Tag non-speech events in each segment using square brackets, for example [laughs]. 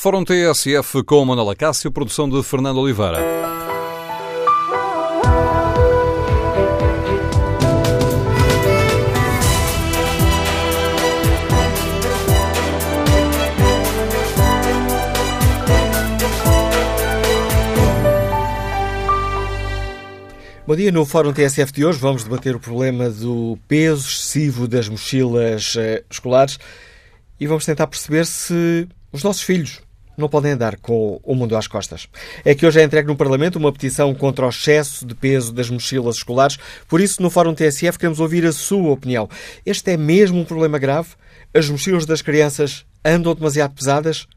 Fórum TSF com Manuela Cássio, produção de Fernando Oliveira. Bom dia, no Fórum TSF de hoje vamos debater o problema do peso excessivo das mochilas eh, escolares e vamos tentar perceber se os nossos filhos não podem andar com o mundo às costas. É que hoje é entregue no Parlamento uma petição contra o excesso de peso das mochilas escolares, por isso no Fórum TSF queremos ouvir a sua opinião. Este é mesmo um problema grave? As mochilas das crianças andam demasiado pesadas?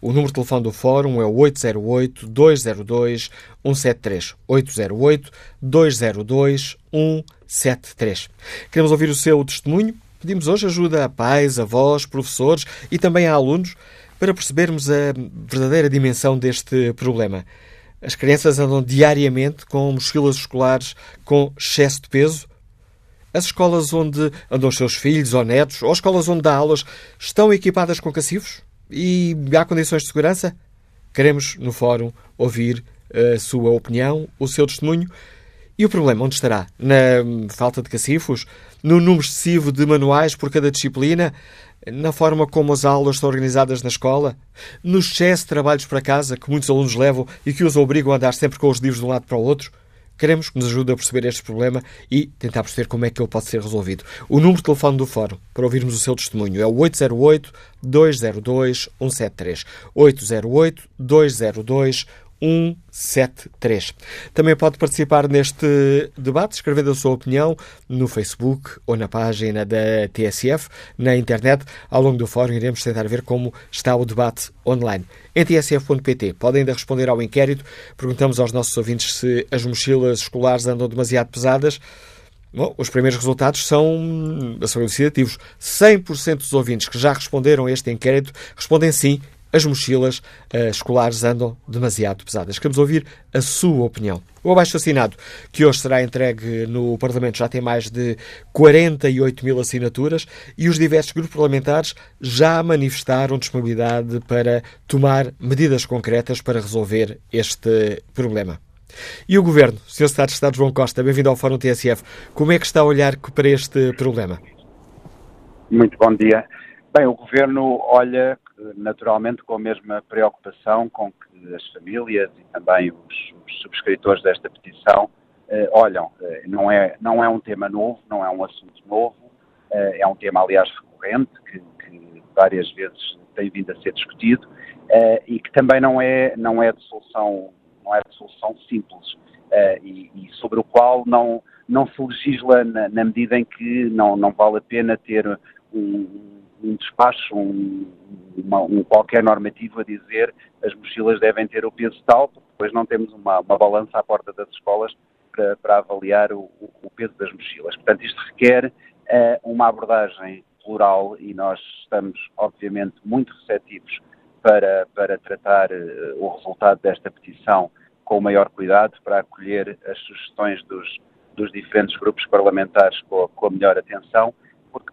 O número de telefone do Fórum é o 808-202-173. 808-202-173. Queremos ouvir o seu testemunho. Pedimos hoje ajuda a pais, avós, professores e também a alunos para percebermos a verdadeira dimensão deste problema. As crianças andam diariamente com mochilas escolares com excesso de peso? As escolas onde andam os seus filhos ou netos, ou escolas onde dá aulas, estão equipadas com cacifos? E há condições de segurança? Queremos, no fórum, ouvir a sua opinião, o seu testemunho. E o problema onde estará? Na falta de cacifos? No número excessivo de manuais por cada disciplina? Na forma como as aulas estão organizadas na escola? No excesso de trabalhos para casa que muitos alunos levam e que os obrigam a andar sempre com os livros de um lado para o outro? Queremos que nos ajude a perceber este problema e tentar perceber como é que ele pode ser resolvido. O número de telefone do Fórum para ouvirmos o seu testemunho é o 808-202-173. 808-202-173. 173. Também pode participar neste debate escrevendo a sua opinião no Facebook ou na página da TSF, na internet. Ao longo do fórum iremos tentar ver como está o debate online. Em tsf.pt podem ainda responder ao inquérito. Perguntamos aos nossos ouvintes se as mochilas escolares andam demasiado pesadas. Bom, os primeiros resultados são, são elucidativos. 100% dos ouvintes que já responderam a este inquérito respondem sim as mochilas uh, escolares andam demasiado pesadas. Queremos ouvir a sua opinião. O abaixo-assinado, que hoje será entregue no Parlamento, já tem mais de 48 mil assinaturas e os diversos grupos parlamentares já manifestaram disponibilidade para tomar medidas concretas para resolver este problema. E o Governo, Sr. Secretário de Estado João Costa, bem-vindo ao Fórum TSF. Como é que está a olhar para este problema? Muito bom dia. Bem, o Governo olha naturalmente com a mesma preocupação com que as famílias e também os, os subscritores desta petição eh, olham. Eh, não, é, não é um tema novo, não é um assunto novo, eh, é um tema, aliás, recorrente, que, que, várias vezes tem vindo a ser discutido e que também não é, não é de solução, não é de solução simples e, e, sobre o qual não, não se legisla na, na medida em que não, não vale a pena ter um um despacho, um, uma, um qualquer normativo a dizer as mochilas devem ter o peso tal, porque depois não temos uma, uma balança à porta das escolas para, para avaliar o, o, peso das mochilas. Portanto, isto requer uh, uma abordagem plural e nós estamos, obviamente, muito receptivos para, para tratar uh, o resultado desta petição com o maior cuidado, para acolher as sugestões dos, dos diferentes grupos parlamentares com, com a melhor atenção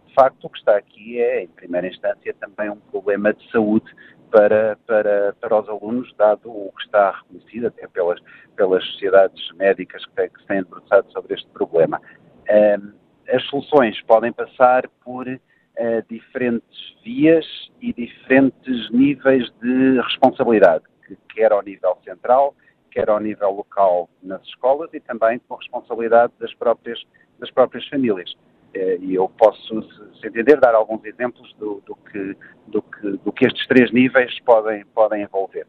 de facto o que está aqui é, em primeira instância, também um problema de saúde para, para, para os alunos, dado o que está reconhecido até pelas, pelas sociedades médicas que, que se têm debruçado sobre este problema. as soluções podem passar por uh, diferentes vias e diferentes níveis de responsabilidade, que, quer ao nível central, quer ao nível local nas escolas e também com a responsabilidade das próprias, das próprias famílias. Eh, e eu posso, se entender, dar alguns exemplos do, do, que, do, que, do que estes três níveis podem, podem envolver.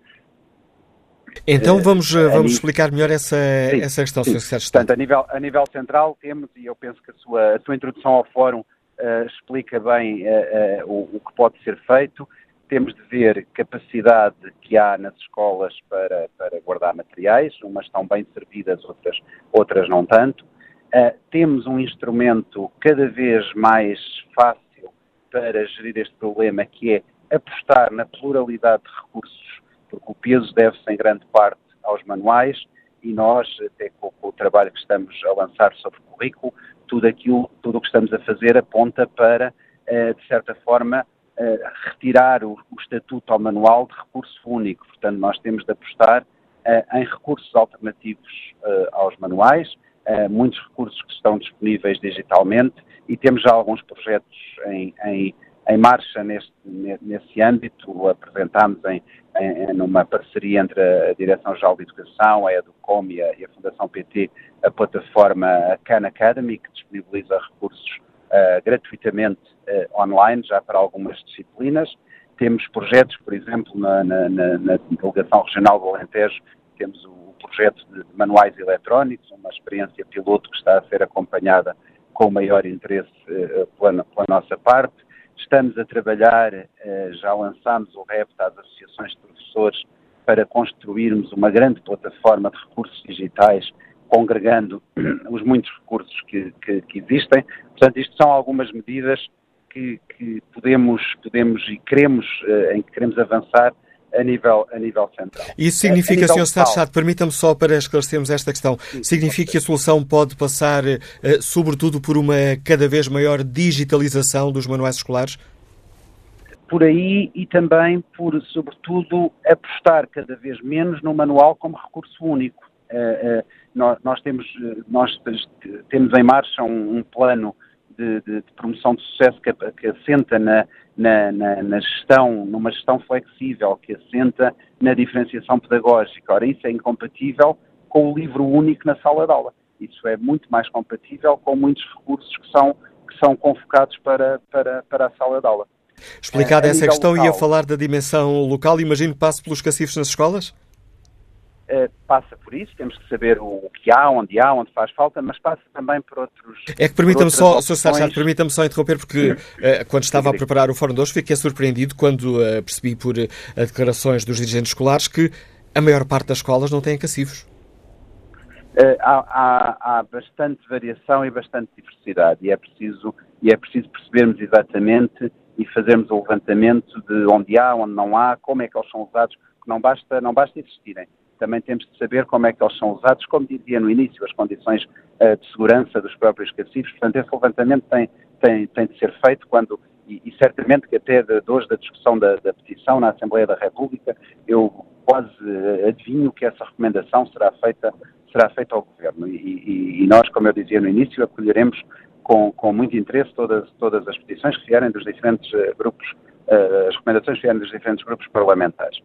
Então eh, vamos, uh, vamos explicar melhor essa, sim, essa questão. Sr. Secretário de Portanto, a nível, a nível central temos, e eu penso que a sua, a sua introdução ao fórum uh, explica bem uh, o, o, que pode ser feito. Temos de ver capacidade que há nas escolas para, para guardar materiais, umas estão bem servidas, outras, outras não tanto. Uh, temos um instrumento cada vez mais fácil para gerir este problema, que é apostar na pluralidade de recursos, porque o peso deve-se em grande parte aos manuais e nós, até com, com, o trabalho que estamos a lançar sobre o currículo, tudo aquilo, tudo o que estamos a fazer aponta para, uh, de certa forma, retirar o, o, estatuto ao manual de recurso único. Portanto, nós temos de apostar em recursos alternativos aos manuais, muitos recursos que estão disponíveis digitalmente e temos já alguns projetos em, em, em marcha neste, nesse âmbito. Apresentámos em, em, numa parceria entre a Direção-Geral de Educação, a Educom e a, e a Fundação PT, a plataforma Khan Academy, que disponibiliza recursos uh, gratuitamente uh, online, já para algumas disciplinas. Temos projetos, por exemplo, na, na, na, na Delegação Regional do Alentejo, temos o projeto de manuais eletrónicos, uma experiência piloto que está a ser acompanhada com maior interesse uh, pela, pela nossa parte. Estamos a trabalhar, uh, já lançámos o REPT às associações de professores para construirmos uma grande plataforma de recursos digitais, congregando [clears throat] os muitos recursos que, que, que existem. Portanto, isto são algumas medidas que, que podemos, podemos e queremos, uh, em que queremos avançar a nível, a nível central. Isso significa, Sr. Secretário permita-me só para esclarecermos esta questão, Sim, significa que a solução pode passar, uh, sobretudo, por uma cada vez maior digitalização dos manuais escolares? Por aí e também por, sobretudo, apostar cada vez menos no manual como recurso único. Uh, uh, nós, nós, temos, nós temos em marcha um, um plano de, de, de, promoção de sucesso que, que assenta na, na, na, na, gestão, numa gestão flexível, que assenta na diferenciação pedagógica. Ora, isso é incompatível com o livro único na sala de aula. Isso é muito mais compatível com muitos recursos que são, que são convocados para, para, para a sala de aula. Explicada essa questão, local, ia falar da dimensão local, imagino que passe pelos cacifes nas escolas? Uh, passa por isso, temos que saber o que há, onde há, onde faz falta, mas passa também por outros. É que permita-me só, Sr. Sargento, permita-me só interromper, porque uh, quando estava a preparar o Fórum de hoje fiquei surpreendido quando uh, percebi por declarações dos dirigentes escolares que a maior parte das escolas não tem cacifos. Há, há, há, bastante variação e bastante diversidade e é preciso e é preciso percebermos exatamente e fazermos o levantamento de onde há, onde não há, como é que eles são usados, que não basta não basta existirem também temos de saber como é que eles são usados, como dizia no início, as condições uh, de segurança dos próprios cacifes. Portanto, esse levantamento tem, tem, tem de ser feito quando, e, e certamente que até de, de hoje da discussão da, da, petição na Assembleia da República, eu quase uh, adivinho que essa recomendação será feita, será feita ao Governo. E, e, e nós, como eu dizia no início, acolheremos com, com muito interesse todas, todas as petições que vierem dos diferentes uh, grupos, as recomendações que vierem dos diferentes grupos parlamentares.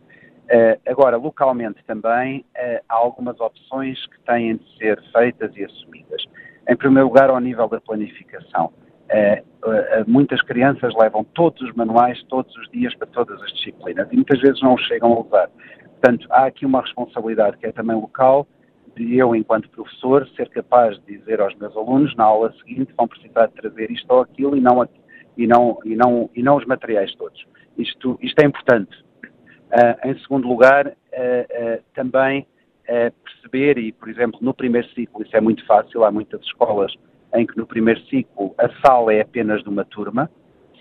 Uh, agora, localmente também, uh, há algumas opções que têm de ser feitas e assumidas. Em primeiro lugar, ao nível da planificação. Uh, muitas crianças levam todos os manuais, todos os dias, para todas as disciplinas e muitas vezes não os chegam a usar. Portanto, há aqui uma responsabilidade que é também local, de eu, enquanto professor, ser capaz de dizer aos meus alunos, na aula seguinte, vão precisar de trazer isto ou aquilo e não, e não, e não, e não os materiais todos. Isto, isto é importante em segundo lugar, uh, uh, também perceber, e por exemplo, no primeiro ciclo, isso é muito fácil, há muitas escolas em que no primeiro ciclo a sala é apenas de uma turma,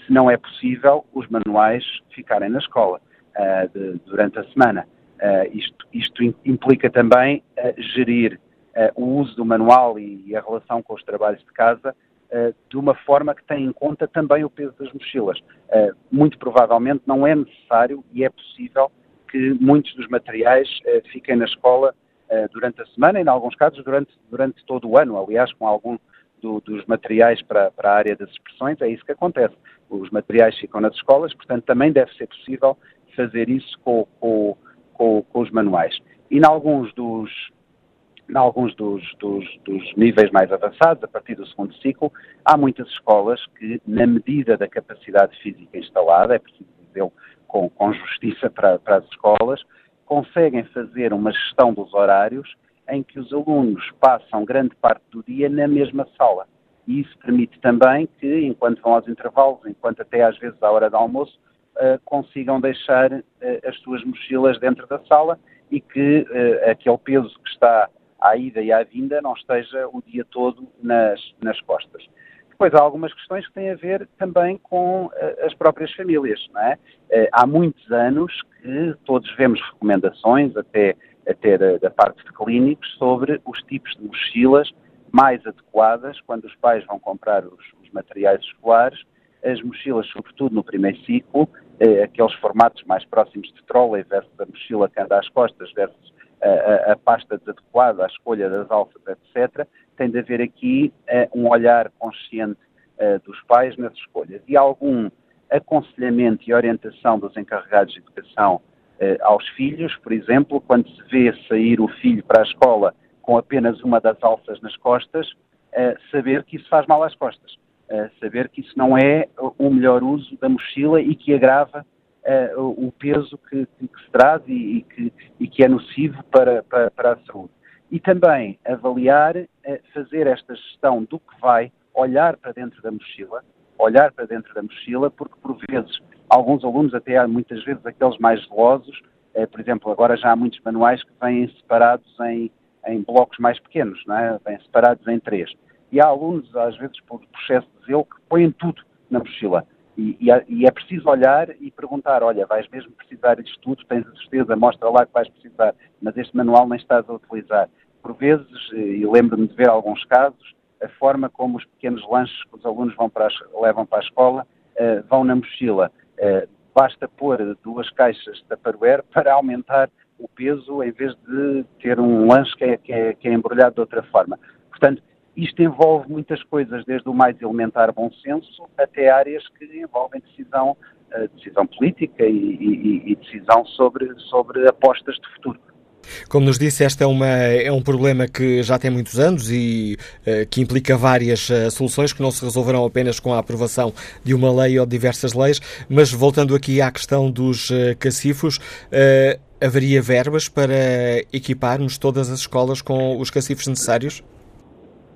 se não é possível, os manuais ficarem na escola de, durante a semana. isto, isto, implica também gerir o uso do manual e, a relação com os trabalhos de casa de uma forma que tem em conta também o peso das mochilas. Eh, muito provavelmente não é necessário e é possível que muitos dos materiais eh, fiquem na escola durante a semana e, em alguns casos, durante, durante todo o ano. Aliás, com algum do, dos materiais para, para a área das expressões, é isso que acontece. Os materiais ficam nas escolas, portanto, também deve ser possível fazer isso com, com, com, com os manuais. E, em alguns dos, em alguns dos, dos, dos, níveis mais avançados, a partir do segundo ciclo, há muitas escolas que, na medida da capacidade física instalada, é preciso dizê-lo com, com, justiça para, para as escolas, conseguem fazer uma gestão dos horários em que os alunos passam grande parte do dia na mesma sala. E isso permite também que, enquanto vão aos intervalos, enquanto até às vezes à hora do almoço, uh, consigam deixar uh, as suas mochilas dentro da sala e que uh, aquele peso que está à ida e à vinda não esteja o dia todo nas, nas costas. Depois há algumas questões que têm a ver também com uh, as próprias famílias. Não é? Uh, há muitos anos que todos vemos recomendações, até, até da, da, parte de clínicos, sobre os tipos de mochilas mais adequadas quando os pais vão comprar os, os materiais escolares as mochilas, sobretudo no primeiro ciclo, aqueles formatos mais próximos de trolley versus a mochila que anda às costas versus a, a, pasta desadequada, a escolha das alças, etc., tem de haver aqui uh, um olhar consciente uh, dos pais nas escolhas e algum aconselhamento e orientação dos encarregados de educação uh, aos filhos, por exemplo, quando se vê sair o filho para a escola com apenas uma das alças nas costas, saber que isso faz mal às costas, saber que isso não é o melhor uso da mochila e que agrava o peso que, que, se traz e, e, que, e, que, é nocivo para, para, para a saúde. E também avaliar, uh, fazer esta gestão do que vai, olhar para dentro da mochila, olhar para dentro da mochila, porque por vezes alguns alunos, até há muitas vezes aqueles mais zelosos, uh, por exemplo, agora já há muitos manuais que vêm separados em, em blocos mais pequenos, não é? vêm separados em três. E há alunos, às vezes, por processo de zelo, que põem tudo na mochila. E, e, é, e, é preciso olhar e perguntar, olha, vais mesmo precisar disto tudo, tens a certeza, mostra lá que vais precisar, mas este manual nem estás a utilizar. Por vezes, eh, e lembro-me de ver alguns casos, a forma como os pequenos lanches que os alunos vão para levam para a escola uh, vão na mochila. Uh, basta pôr duas caixas de Tupperware [laughs] para aumentar o peso em vez de ter um lanche que é, que é, que é embrulhado de outra forma. Portanto, isto envolve muitas coisas, desde o mais elementar bom senso até áreas que envolvem decisão, eh, decisão política e, e, e decisão sobre, sobre apostas de futuro. Como nos disse, este é, uma, é um problema que já tem muitos anos e uh, que implica várias uh, soluções que não se resolverão apenas com a aprovação de uma lei ou de diversas leis. Mas voltando aqui à questão dos uh, cacifos, haveria verbas para equiparmos todas as escolas com os cacifos necessários?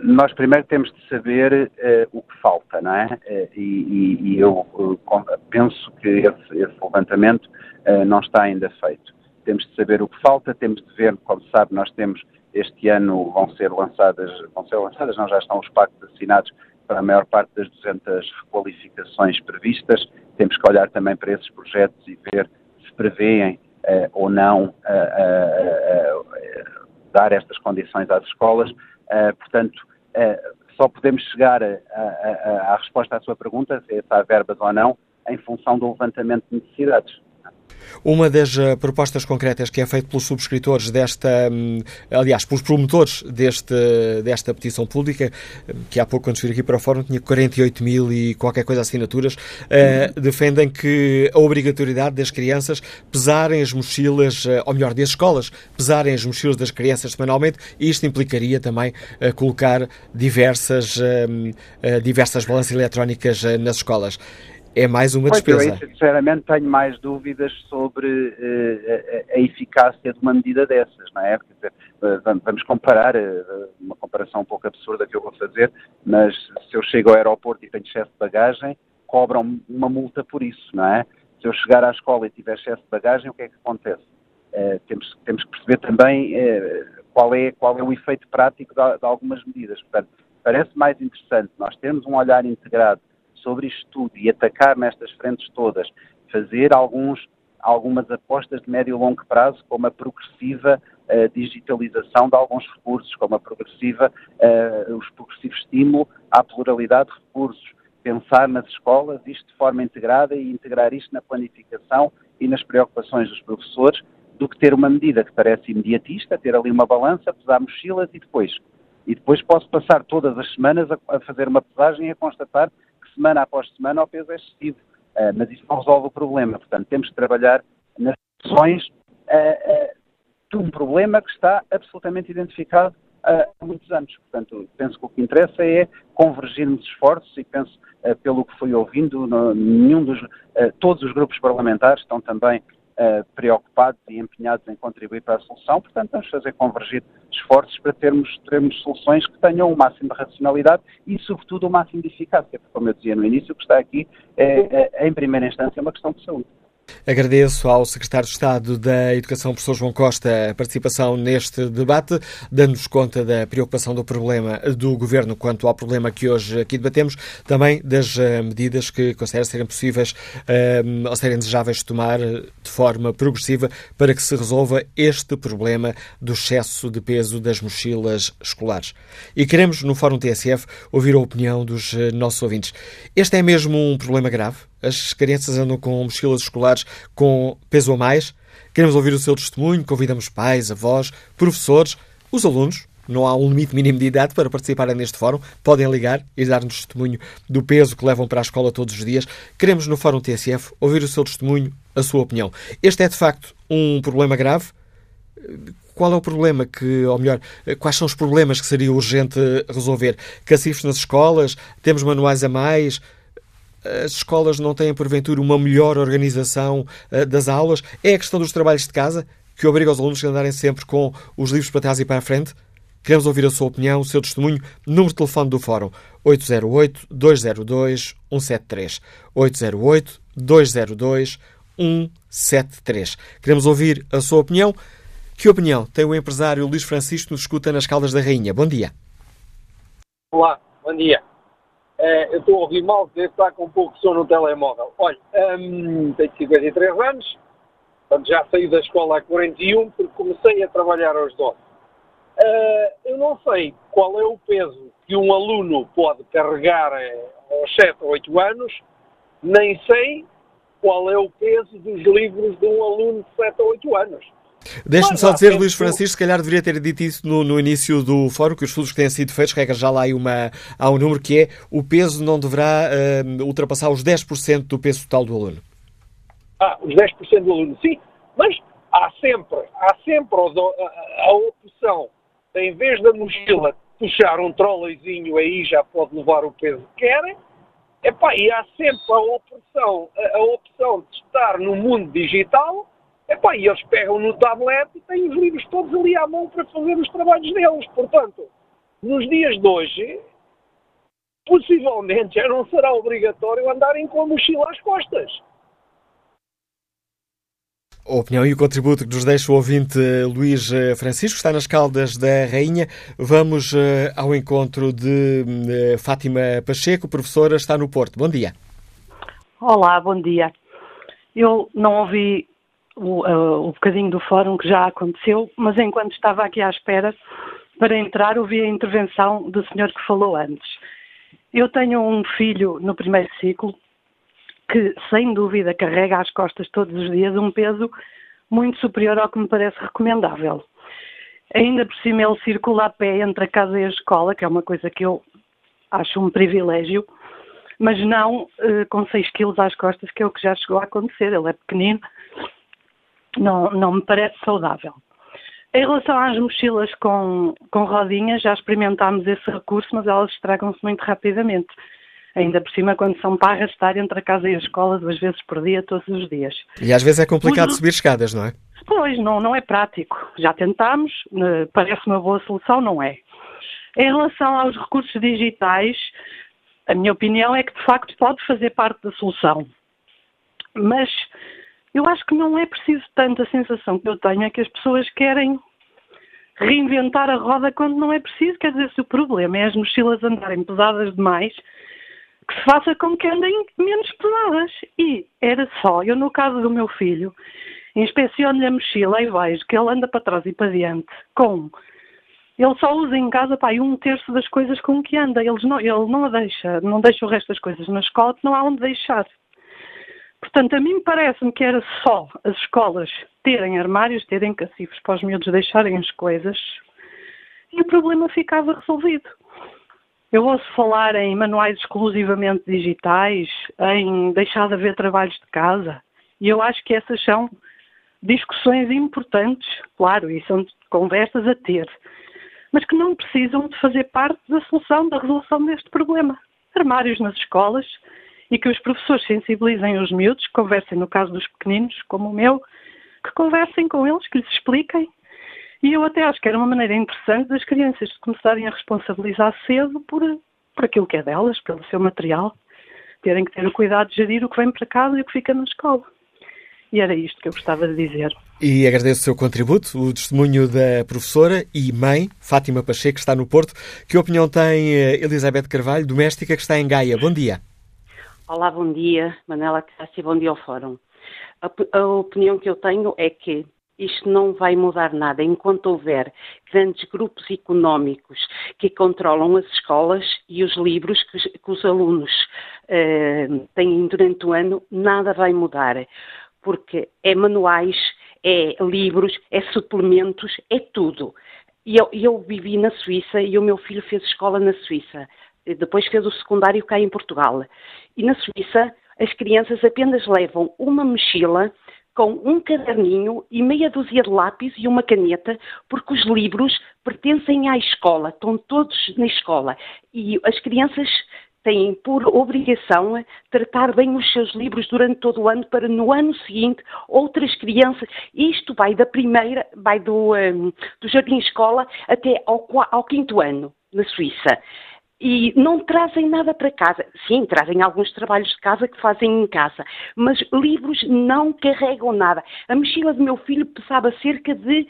Nós primeiro temos de saber uh, o que falta, não é? Uh, e, e, eu uh, penso que esse, esse levantamento não está ainda feito. Temos de saber o que falta, temos de ver, como sabe, nós temos este ano vão ser lançadas, vão ser lançadas, não já estão os pactos assinados para a maior parte das 200 requalificações previstas. Temos que olhar também para esses projetos e ver se prevêem ou não dar estas condições às escolas. Uh, portanto, só podemos chegar à resposta à sua pergunta, se há verbas ou não, em função do levantamento de necessidades. Uma das uh, propostas concretas que é feita pelos subscritores desta, um, aliás, pelos promotores deste, desta petição pública, que há pouco, quando estive aqui para o fórum, tinha 48 mil e qualquer coisa assinaturas, uh, defendem que a obrigatoriedade das crianças pesarem as mochilas, uh, ou melhor, das escolas, pesarem as mochilas das crianças semanalmente, e isto implicaria também colocar diversas, hum, diversas balanças eletrónicas nas escolas é mais uma despesa. Pois eu, sinceramente, tenho mais dúvidas sobre uh, a, a, eficácia de uma medida dessas, não é? Dizer, uh, vamos comparar, uh, uma comparação um pouco absurda que eu vou fazer, mas se eu chego ao aeroporto e tenho excesso de bagagem, cobram uma multa por isso, não é? Se eu chegar à escola e tiver excesso de bagagem, o que é que acontece? temos, temos que perceber também qual, é, qual é o efeito prático de, de algumas medidas. Portanto, parece mais interessante nós termos um olhar integrado sobre isto tudo e atacar nestas frentes todas, fazer alguns, algumas apostas de médio e longo prazo, como a progressiva uh, digitalização de alguns recursos, como a progressiva, uh, os progressivos estímulo à pluralidade de recursos, pensar nas escolas isto de forma integrada e integrar isto na planificação e nas preocupações dos professores, do que ter uma medida que parece imediatista, ter ali uma balança, pesar mochilas e depois. E depois posso passar todas as semanas a, a fazer uma pesagem e a constatar semana após semana, o peso é excessivo. Uh, mas isso não resolve o problema. Portanto, temos que trabalhar nas soluções uh, de um problema que está absolutamente identificado há muitos anos. Portanto, penso que o que interessa é convergirmos esforços e penso, pelo que fui ouvindo, no, nenhum dos, todos os grupos parlamentares estão também uh, preocupados e empenhados em contribuir para a solução, portanto vamos fazer convergir esforços para termos, termos soluções que tenham o máximo de racionalidade e, sobretudo, o máximo de eficácia, porque, como eu dizia no início, o que está aqui é, é em primeira instância, uma questão de saúde. Agradeço ao Secretário de Estado da Educação, professor João Costa, a participação neste debate, dando-nos conta da preocupação do problema do Governo quanto ao problema que hoje aqui debatemos, também das eh, medidas que considera serem possíveis um, eh, ou serem desejáveis tomar de forma progressiva para que se resolva este problema do excesso de peso das mochilas escolares. E queremos, no Fórum TSF, ouvir a opinião dos eh, nossos ouvintes. Este é mesmo um problema grave? As crianças andam com mochilas escolares com peso a mais. Queremos ouvir o seu testemunho. Convidamos pais, avós, professores, os alunos. Não há um limite mínimo de idade para participarem neste fórum. Podem ligar e dar-nos testemunho do peso que levam para a escola todos os dias. Queremos, no Fórum TSF, ouvir o seu testemunho, a sua opinião. Este é, de facto, um problema grave. Qual é o problema que, ou melhor, quais são os problemas que seria urgente resolver? Cacifes nas escolas? Temos manuais a mais? As escolas não têm, porventura, uma melhor organização uh, das aulas? É a questão dos trabalhos de casa, que obriga os alunos a andarem sempre com os livros para trás e para a frente? Queremos ouvir a sua opinião, o seu testemunho. Número de telefone do Fórum: 808-202-173. 808-202-173. Queremos ouvir a sua opinião. Que opinião tem o empresário Luís Francisco nos escuta nas Caldas da Rainha? Bom dia. Olá, bom dia. Uh, eu estou a ouvir mal, deve estar com um pouco de sono no telemóvel. Olha, um, tenho 53 anos, portanto já saí da escola há 41, porque comecei a trabalhar aos 12. Uh, eh, eu não sei qual é o peso que um aluno pode carregar eh, aos 7 ou 8 anos, nem sei qual é o peso dos livros de um aluno de 7 ou 8 anos. Deixe-me só dizer, Luís Francisco, se calhar deveria ter dito isso no, no, início do fórum, que os estudos que têm sido feitos, regra já lá há, uma, há um número que é o peso não deverá uh, ultrapassar os 10% do peso total do aluno. Ah, os 10% do aluno, sim, mas há sempre, há sempre a, a, opção, em vez da mochila puxar um troleizinho aí já pode levar o peso que querem, Epá, e há sempre a opção, a, a opção de estar no mundo digital Epá, e eles pegam no tablet e têm os livros todos ali à mão para fazer os trabalhos deles. Portanto, nos dias de hoje, possivelmente já não será obrigatório andarem com a mochila às costas. A opinião e o contributo que nos deixa o ouvinte Luís eh, Francisco está nas Caldas da Rainha. Vamos uh, ao encontro de uh, Fátima Pacheco, professora, está no Porto. Bom dia. Olá, bom dia. Eu não ouvi o, uh, o bocadinho do fórum que já aconteceu, mas enquanto estava aqui à espera para entrar, ouvi a intervenção do senhor que falou antes. Eu tenho um filho no primeiro ciclo que, sem dúvida, carrega às costas todos os dias um peso muito superior ao que me parece recomendável. Ainda por cima, ele circula a pé entre a casa e a escola, que é uma coisa que eu acho um privilégio, mas não uh, com 6 quilos às costas, que é o que já chegou a acontecer. Ele é pequenino não, não me parece saudável. Em relação às mochilas com, com rodinhas, já experimentámos esse recurso, mas elas estragam-se muito rapidamente. Ainda por cima, quando são para arrastar entre a casa e a escola duas vezes por dia, todos os dias. E às vezes é complicado subir escadas, não é? Pois, não, não é prático. Já tentámos, eh, parece uma boa solução, não é? Em relação aos recursos digitais, a minha opinião é que de facto pode fazer parte da solução. Mas eu acho que não é preciso tanto. A sensação que eu tenho é que as pessoas querem reinventar a roda quando não é preciso. Quer dizer, se o problema é as mochilas andarem pesadas demais, que se faça com que andem menos pesadas. E era só, eu no caso do meu filho, inspeciono-lhe a mochila e vejo que ele anda para trás e para diante com. Ele só usa em casa pá, um terço das coisas com que anda. Eles não, ele não a deixa, não deixa o resto das coisas na escola, não há onde deixar. Portanto, a mim parece-me que era só as escolas terem armários, terem cacifes para os miúdos deixarem as coisas e o problema ficava resolvido. Eu ouço falar em manuais exclusivamente digitais, em deixar de haver trabalhos de casa, e eu acho que essas são discussões importantes, claro, e são conversas a ter, mas que não precisam de fazer parte da solução, da resolução deste problema. Armários nas escolas, e que os professores sensibilizem os miúdos, que conversem, no caso dos pequeninos, como o meu, que conversem com eles, que lhes expliquem. E eu até acho que era uma maneira interessante das crianças começarem a responsabilizar cedo por, por aquilo que é delas, pelo seu material, terem que ter o cuidado de gerir o que vem para casa e o que fica na escola. E era isto que eu gostava de dizer. E agradeço o seu contributo, o testemunho da professora e mãe, Fátima Pacheco, que está no Porto. Que opinião tem eh, Elizabeth Carvalho, doméstica, que está em Gaia? Bom dia. Olá, bom dia, Manela Cássia, bom dia ao Fórum. A, a opinião que eu tenho é que isto não vai mudar nada enquanto houver grandes grupos económicos que controlam as escolas e os livros que, que os alunos uh, têm durante o ano, nada vai mudar. Porque é manuais, é livros, é suplementos, é tudo. E eu, eu vivi na Suíça e o meu filho fez escola na Suíça. Depois fez o secundário cá em Portugal. E na Suíça, as crianças apenas levam uma mochila com um caderninho e meia dúzia de lápis e uma caneta, porque os livros pertencem à escola, estão todos na escola. E as crianças têm por obrigação tratar bem os seus livros durante todo o ano para no ano seguinte outras crianças, isto vai da primeira, vai do, um, do jardim escola até ao, ao quinto ano na Suíça e não trazem nada para casa. Sim, trazem alguns trabalhos de casa que fazem em casa, mas livros não carregam nada. A mochila do meu filho pesava cerca de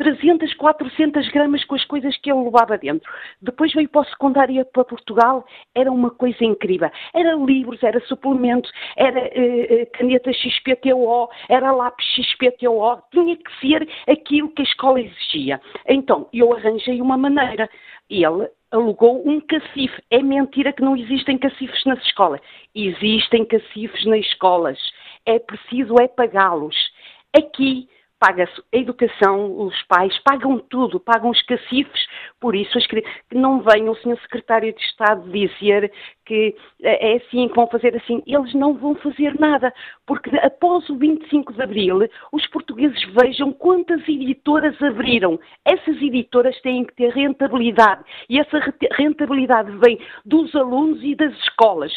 300, 400 gramas com as coisas que ele levava dentro. Depois veio para o secundário para Portugal, era uma coisa incrível. Era livros, era suplementos, era uh, caneta XPTO, era lápis XPTO, tinha que ser aquilo que a escola exigia. Então, eu arranjei uma maneira. Ele alugou um cacife. É mentira que não existem cacifes nas escolas. Existem cacifes nas escolas. É preciso é pagá-los. Aqui paga-se a educação, os pais pagam tudo, pagam os cacifes, por isso que não venha o Sr. Secretário de Estado dizer que é assim, que vão fazer assim. Eles não vão fazer nada, porque após o 25 de Abril, os portugueses vejam quantas editoras abriram. Essas editoras têm que ter rentabilidade, e essa rentabilidade vem dos alunos e das escolas.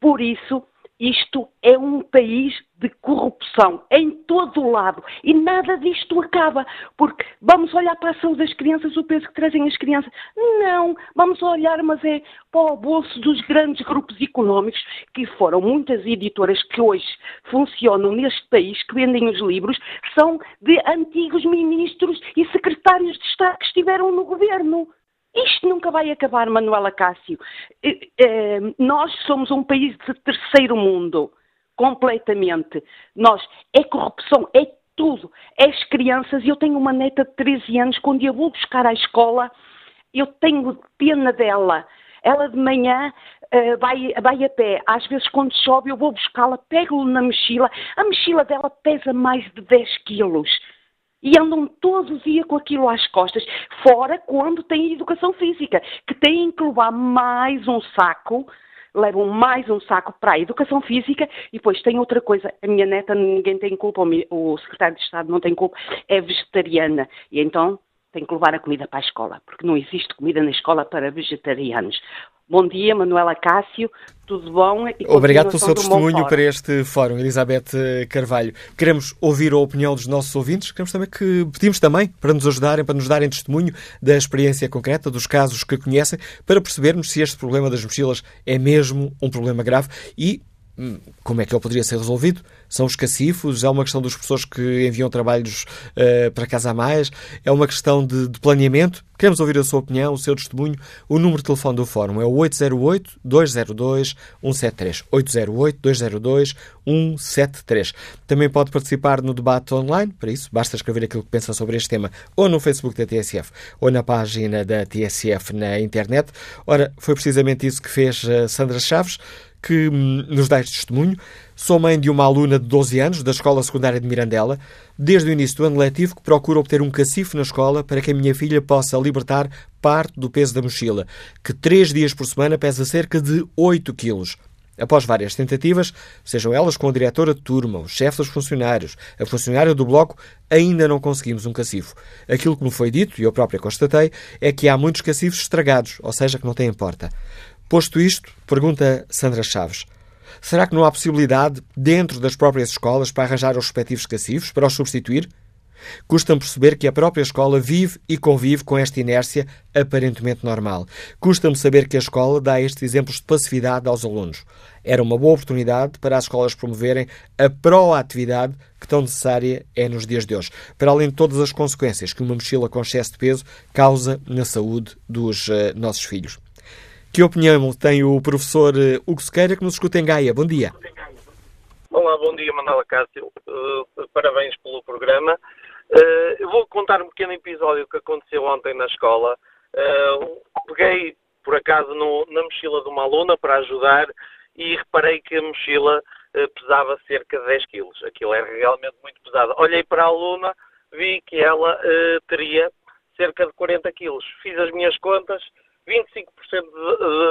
Por isso, isto é um país de corrupção em todo o lado e nada disto acaba, porque vamos olhar para a saúde das crianças, o peso que trazem as crianças. Não, vamos olhar, mas é para o bolso dos grandes grupos económicos, que foram muitas editoras que hoje funcionam neste país, que vendem os livros, são de antigos ministros e secretários de Estado que estiveram no governo. Isto nunca vai acabar, Manuela Cássio. Nós somos um país de terceiro mundo, completamente. Nós, é corrupção, é tudo. É as crianças, eu tenho uma neta de 13 anos, quando eu vou buscar à escola, eu tenho pena dela. Ela de manhã uh, vai, vai a pé. Às vezes, quando chove, eu vou buscá-la, pego-lhe na mochila. A mochila dela pesa mais de 10 quilos e andam todo o dia com aquilo às costas, fora quando têm educação física, que têm que levar mais um saco, levam mais um saco para a educação física e depois tem outra coisa, a minha neta ninguém tem culpa, o secretário de Estado não tem culpa, é vegetariana e então tem que levar a comida para a escola, porque não existe comida na escola para vegetarianos. Bom dia, Manuela Cássio, tudo bom? Obrigado pelo seu testemunho para este fórum, Elizabeth Carvalho. Queremos ouvir a opinião dos nossos ouvintes, queremos também que pedimos também para nos ajudarem, para nos darem testemunho da experiência concreta, dos casos que conhecem, para percebermos se este problema das mochilas é mesmo um problema grave e como é que ele poderia ser resolvido? São os cacifos? É uma questão dos professores que enviam trabalhos uh, para casa a mais? É uma questão de, de, planeamento? Queremos ouvir a sua opinião, o seu testemunho. O número de telefone do Fórum é o 808-202-173. 808-202-173. Também pode participar no debate online. Para isso, basta escrever aquilo que pensa sobre este tema ou no Facebook da TSF ou na página da TSF na internet. Ora, foi precisamente isso que fez uh, Sandra Chaves, que hum, nos dá este testemunho. Sou mãe de uma aluna de 12 anos da Escola Secundária de Mirandela, desde o início do ano letivo que procuro obter um cacifo na escola para que a minha filha possa libertar parte do peso da mochila, que três dias por semana pesa cerca de 8 quilos. Após várias tentativas, sejam elas com a diretora de turma, o chefe dos funcionários, a funcionária do bloco, ainda não conseguimos um cacifo. Aquilo que me foi dito, e eu própria constatei, é que há muitos cacifos estragados, ou seja, que não têm porta. Posto isto, pergunta Sandra Chaves, Será que não há possibilidade, dentro das próprias escolas, para arranjar os respectivos cacifos, para os substituir? Custa-me perceber que a própria escola vive e convive com esta inércia aparentemente normal. Custa-me saber que a escola dá estes exemplos de passividade aos alunos. Era uma boa oportunidade para as escolas promoverem a proatividade que tão necessária é nos dias de hoje, para além de todas as consequências que uma mochila com excesso de peso causa na saúde dos uh, nossos filhos. Que opinião tem o professor eh, Hugo Sequeira, que nos escuta em Gaia? Bom dia. Olá, bom dia, Manuela Cássio. Uh, parabéns pelo programa. Uh, eu vou contar um pequeno episódio que aconteceu ontem na escola. Uh, peguei, por acaso, no, na mochila de uma aluna para ajudar e reparei que a mochila pesava cerca de 10 quilos. Aquilo era realmente muito pesado. Olhei para a aluna, vi que ela teria cerca de 40 quilos. Fiz as minhas contas, 25% de,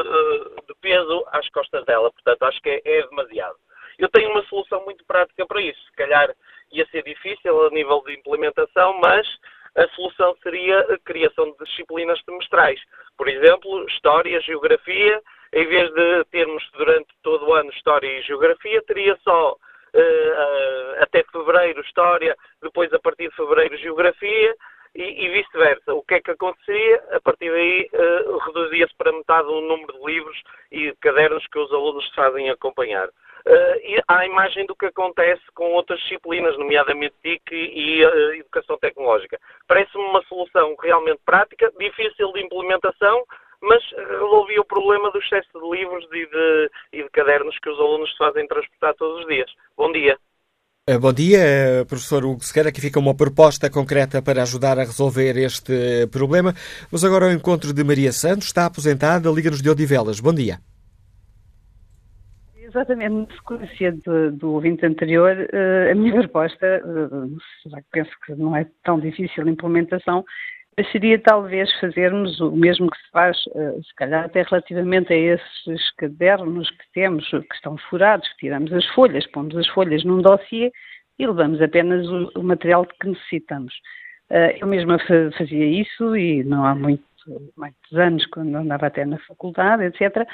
de, de, peso às costas dela. Portanto, acho que é, é, demasiado. Eu tenho uma solução muito prática para isso. Se calhar ia ser difícil a nível de implementação, mas a solução seria a criação de disciplinas semestrais. Por exemplo, História, Geografia. Em vez de termos durante todo o ano História e Geografia, teria só uh, uh, até Fevereiro História, depois a partir de Fevereiro Geografia e, e vice-versa. O que é que aconteceria? A partir daí uh, reduzia-se para metade o número de livros e de cadernos que os alunos fazem acompanhar. Uh, e à imagem do que acontece com outras disciplinas, nomeadamente TIC e uh, Educação Tecnológica. Parece-me uma solução realmente prática, difícil de implementação, mas resolvia o problema do excesso de livros e de, e de cadernos que os alunos fazem transportar todos os dias. Bom dia. Eh, bom dia, eh, professor Hugo Sequeira. Aqui fica uma proposta concreta para ajudar a resolver este problema. Mas agora ao encontro de Maria Santos, está aposentada, Liga-nos de Odivelas. Bom dia. Exatamente, na sequência do, do ouvinte anterior, uh, a minha [laughs] proposta, já que penso que não é tão difícil a implementação, seria talvez fazermos o mesmo que se faz, uh, se calhar até relativamente a esses cadernos que temos, que estão furados, que tiramos as folhas, pomos as folhas num dossiê e levamos apenas o, o material que necessitamos. Uh, eu mesma fazia isso e não há muito, muitos anos, quando andava até na faculdade, etc.,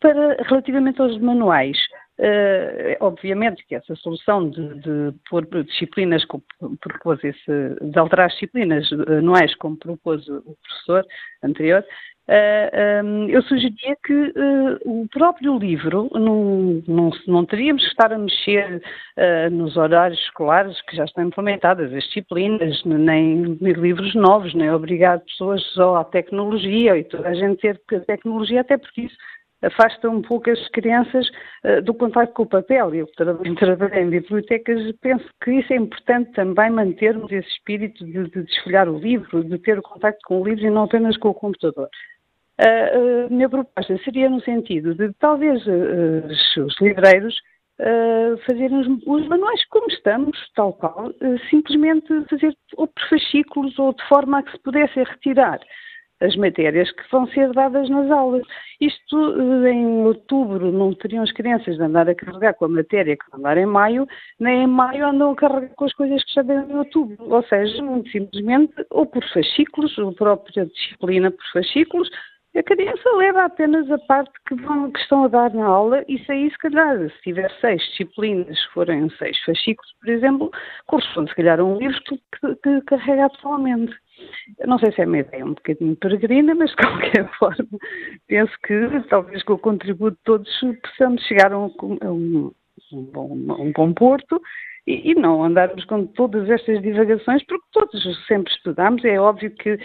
para, relativamente aos manuais. Uh, obviamente que essa solução de, de pôr disciplinas, como propôs esse, de alterar as disciplinas anuais, como propôs o professor anterior, uh, eh, um, eh, eu sugeria que uh, o próprio livro, não, não, não, teríamos que estar a mexer nos horários escolares que já estão implementadas, as disciplinas, nem livros novos, nem obrigar pessoas só à tecnologia e toda a gente ter tecnologia, até porque isso afasta um pouco as crianças uh, do contato com o papel. Eu trabalhei em bibliotecas penso que isso é importante também mantermos esse espírito de, de desfolhar o livro, de ter o contato com o livro e não apenas com o computador. A minha proposta seria no sentido de talvez os livreiros fazerem os, os, manuais como estamos, tal qual, simplesmente fazer ou por fascículos ou de forma a que se pudessem retirar as matérias que vão ser dadas nas aulas. Isto eh, em outubro não teriam as crianças de andar a carregar com a matéria que vão andar em maio, nem em maio andam a carregar com as coisas que já deram em outubro. Ou seja, muito simplesmente, ou por fascículos, ou própria disciplina por fascículos, a criança leva apenas a parte que, vão, que estão a dar na aula e se aí, se calhar, se tiver seis disciplinas, se forem seis fascículos, por exemplo, corresponde, se calhar, a um livro que, que, que carrega atualmente. Não sei se é uma ideia um bocadinho peregrina, mas de [laughs] qualquer forma penso que talvez com o contributo de todos possamos chegar a um, a um, um, bom, um bom porto e, não andarmos com todas estas divagações, porque todos sempre estudamos. É óbvio que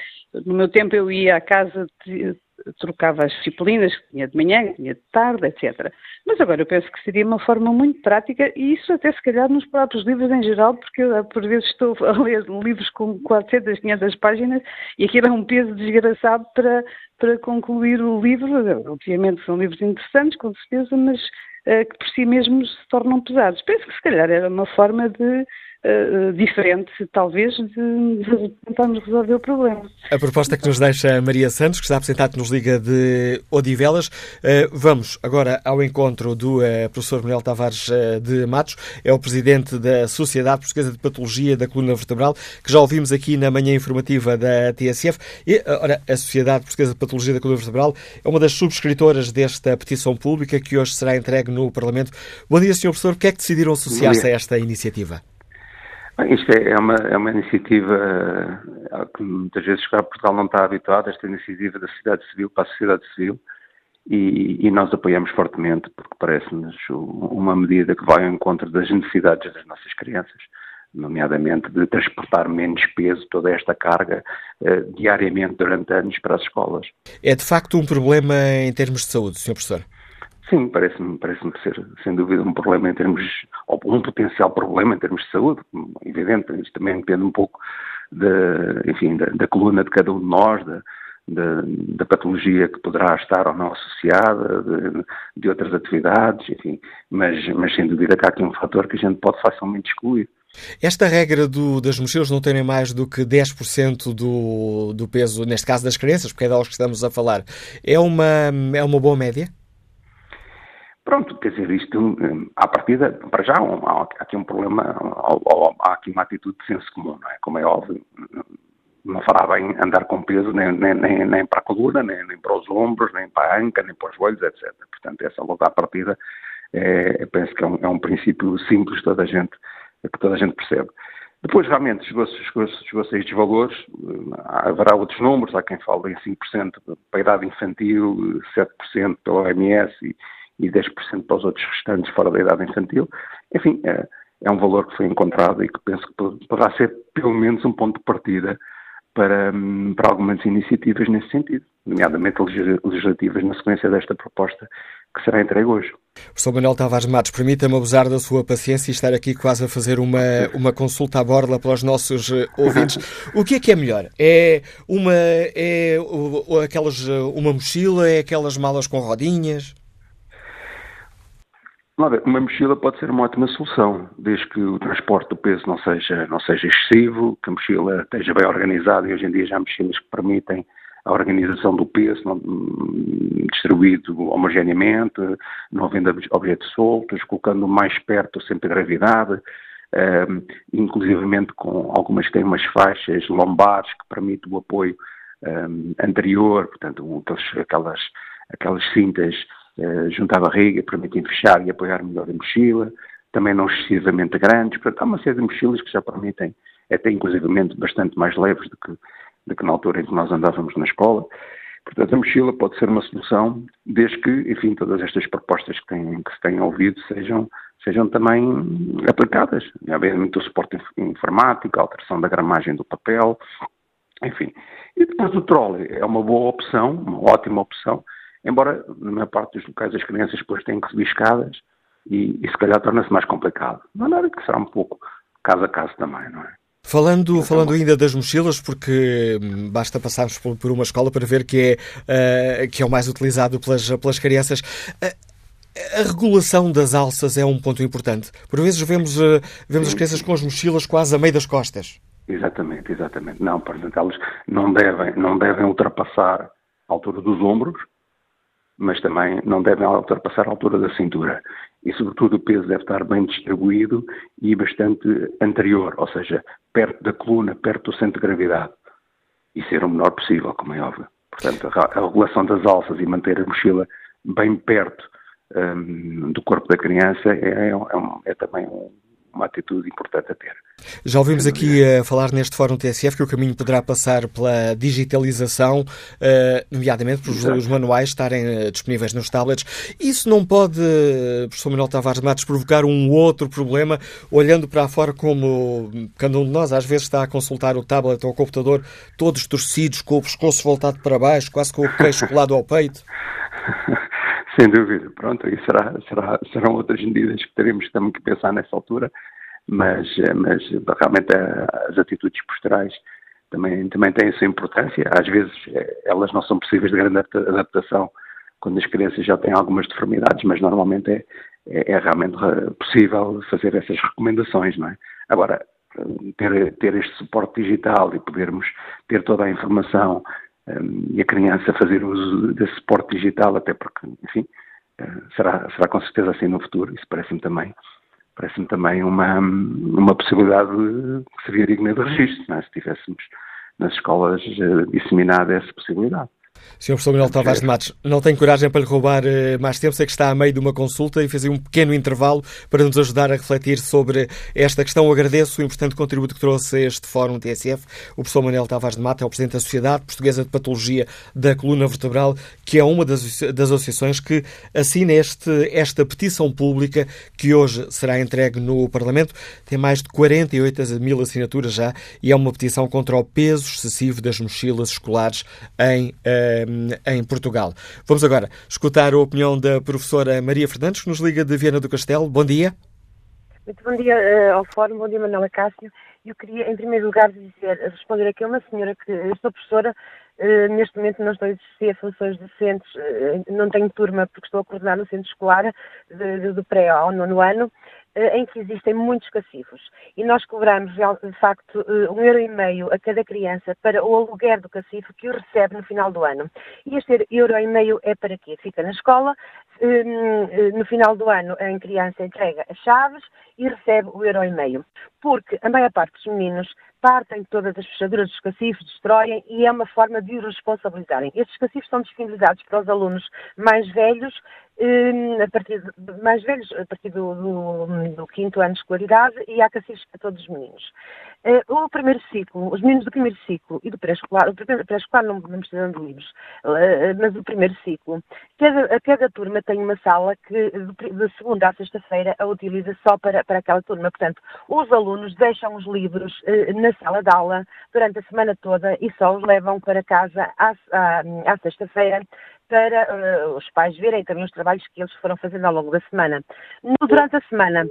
no meu tempo eu ia à casa de, trocava as disciplinas que tinha de manhã, que tinha de tarde, etc. Mas agora eu penso que seria uma forma muito prática e isso até se calhar nos próprios livros em geral, porque eu por vezes estou a ler livros com 400, 500 páginas e aquilo é um peso desgraçado para, para concluir o livro. Obviamente são livros interessantes, com certeza, mas uh, que por si mesmos se tornam pesados. Penso que se calhar era uma forma de uh, diferente, talvez, de, de, tentarmos resolver o problema. A proposta que nos deixa Maria Santos, que está apresentado nos Liga de Odivelas. Uh, vamos agora ao encontro do uh, professor Manuel Tavares de Matos, é o presidente da Sociedade Portuguesa de Patologia da Coluna Vertebral, que já ouvimos aqui na manhã informativa da TSF. E, ora, a Sociedade Portuguesa de Patologia da Coluna Vertebral é uma das subscritoras desta petição pública que hoje será entregue no Parlamento. Bom dia, Sr. Professor. Por que é que decidiram associar-se a esta iniciativa? Bem, isto é, é uma, é uma iniciativa eh, que muitas vezes Portugal não está habituado, esta iniciativa da sociedade civil para a sociedade civil, e, e nós apoiamos fortemente, porque parece-nos uma medida que vai ao encontro das necessidades das nossas crianças, nomeadamente de transportar menos peso, toda esta carga, eh, diariamente durante anos para as escolas. É de facto um problema em termos de saúde, Sr. Professor? Sim, parece-me parece ser, sem dúvida, um problema em termos, ou um potencial problema em termos de saúde, evidente, isto também depende um pouco da, enfim, da, da coluna de cada um de nós, da, da, da, patologia que poderá estar ou não associada, de, de, outras atividades, enfim, mas, mas sem dúvida que há aqui um fator que a gente pode facilmente excluir. Esta regra do, das mochilas não terem mais do que 10% do, do peso, neste caso das crianças, porque é delas que estamos a falar, é uma, é uma boa média? Pronto, quer dizer, isto, hum, à partida, para já, há aqui um problema, há aqui uma atitude de senso comum, não é? Como é óbvio, não fará bem andar com peso nem, nem, nem, nem para a coluna, nem, nem, para os ombros, nem para a anca, nem para os joelhos, etc. Portanto, essa logo à partida, é, penso que é um, é um princípio simples toda a gente, que toda a gente percebe. Depois, realmente, chegou-se chegou chegou a estes valores, hum, haverá outros números, há quem fale em 5% para a idade infantil, 7% pela OMS e, e 10% para os outros restantes fora da idade infantil. Enfim, é, é, um valor que foi encontrado e que penso que poderá ser pelo menos um ponto de partida para, para algumas iniciativas nesse sentido, nomeadamente legislativas na sequência desta proposta que será entregue hoje. Professor Manuel Tavares Matos, permita-me abusar da sua paciência e estar aqui quase a fazer uma, uma consulta à borla para os nossos eh, ouvintes. [laughs] O que é que é melhor? É uma, é aquelas, uma mochila? É aquelas malas com rodinhas? Uma mochila pode ser uma ótima solução, desde que o transporte do peso não seja, não seja excessivo, que a mochila esteja bem organizada e hoje em dia já há mochilas que permitem a organização do peso não, distribuído homogeneamente, não havendo objetos soltos, colocando mais perto sempre a gravidade, um, inclusivamente com algumas que têm umas faixas lombares que permitem o apoio um, anterior, portanto, aquelas, aquelas cintas uh, junto à barriga permitem fechar e apoiar melhor a mochila, também não excessivamente grandes, portanto, há uma série de mochilas que já permitem, até inclusivamente bastante mais leves do que do que na altura em que nós andávamos na escola. Portanto, a mochila pode ser uma solução, desde que, enfim, todas estas propostas que, têm, que se têm ouvido sejam, sejam também aplicadas. Obviamente o suporte informático, a alteração da gramagem do papel, enfim. E depois o trolley é uma boa opção, uma ótima opção, embora na maior parte dos locais as crianças depois têm que subir escadas e, e se calhar torna-se mais complicado. De maneira que será um pouco caso a caso também, não é? Falando, então, falando ainda das mochilas, porque hum, basta passarmos por, por uma escola para ver que é, uh, que é o mais utilizado pelas, pelas crianças. Uh, a regulação das alças é um ponto importante. Por vezes vemos, uh, vemos as crianças com as mochilas quase a meio das costas. Exatamente, exatamente. Não, portanto, elas não devem, não devem ultrapassar a altura dos ombros, mas também não devem ultrapassar a altura da cintura e, sobretudo, o peso deve estar bem distribuído e bastante anterior, ou seja, perto da coluna, perto do centro de gravidade, e ser o menor possível, como é óbvio. Portanto, a regulação das alças e manter a mochila bem perto um, do corpo da criança é, é, é, é também um, uma atitude importante a ter. Já ouvimos aqui a falar neste Fórum TSF que o caminho poderá passar pela digitalização, uh, nomeadamente por os manuais estarem uh, disponíveis nos tablets. Isso não pode, uh, professor Manuel Tavares Matos, provocar um outro problema, olhando para fora como cada um de nós às vezes está a consultar o tablet ou o computador, todos torcidos, com o pescoço voltado para baixo, quase com o queixo colado ao peito? [laughs] Sem dúvida, pronto, aí será, será, serão outras medidas que teremos também que pensar nessa altura, mas, eh, mas realmente eh, as atitudes posturais também, também têm a sua importância. Às vezes eh, elas não são possíveis de grande adaptação quando as crianças já têm algumas deformidades, mas normalmente é, é, é realmente possível fazer essas recomendações, não é? Agora, ter, ter este suporte digital e podermos ter toda a informação e a criança fazer uso desse suporte digital, até porque, enfim, eh, será, será com certeza assim no futuro, isso parece-me também, parece-me também uma, uma possibilidade que seria digna de registro, é? se tivéssemos nas escolas eh, disseminada essa possibilidade. Sr. Professor Manuel Tavares de Matos, não tenho coragem para lhe roubar uh, mais tempo, sei que está a meio de uma consulta e fazer um pequeno intervalo para nos ajudar a refletir sobre esta questão. Agradeço o importante contributo que trouxe a este Fórum TSF. O professor Manuel Tavares de Matos é o Presidente da Sociedade Portuguesa de Patologia da Coluna Vertebral, que é uma das, das associações que assina este, esta petição pública que hoje será entregue no Parlamento. Tem mais de 48 mil assinaturas já e é uma petição contra o peso excessivo das mochilas escolares em uh, em Portugal. Vamos agora escutar a opinião da professora Maria Fernandes, que nos liga de Viana do Castelo. Bom dia. Muito bom dia uh, ao Fórum, bom dia Manuela Cássio. Eu queria, em primeiro lugar, dizer, responder aqui a uma senhora que eu sou professora, uh, neste momento não estou a exercer funções docentes, uh, não tenho turma porque estou a coordenar no centro escolar de, de, do pré ao nono ano, em que existem muitos cacifos. E nós cobramos, de facto, eh, um euro e meio a cada criança para o aluguer do cacifo que o recebe no final do ano. E este euro e meio é para quê? Fica na escola, hum, eh, no final do ano a criança entrega as chaves e recebe o euro e meio. Porque a maior parte dos meninos partem todas as fechaduras dos cacifes, destroem e é uma forma de os responsabilizarem. Estes cacifes são disponibilizados para os alunos mais velhos, hum, a partir de, mais velhos, a partir do, do, do, quinto ano de escolaridade e há cacifes para todos os meninos. Eh, o primeiro ciclo, os meninos do primeiro ciclo e do pré-escolar, o pré-escolar não, não precisam de livros, eh, mas o primeiro ciclo, cada, cada turma tem uma sala que de segunda à sexta-feira a utiliza só para, para aquela turma. Portanto, os alunos deixam os livros eh, na sala de aula durante a semana toda e só os levam para casa à, à, à sexta-feira para uh, os pais verem também os trabalhos que eles foram fazendo ao longo da semana. No, durante a semana,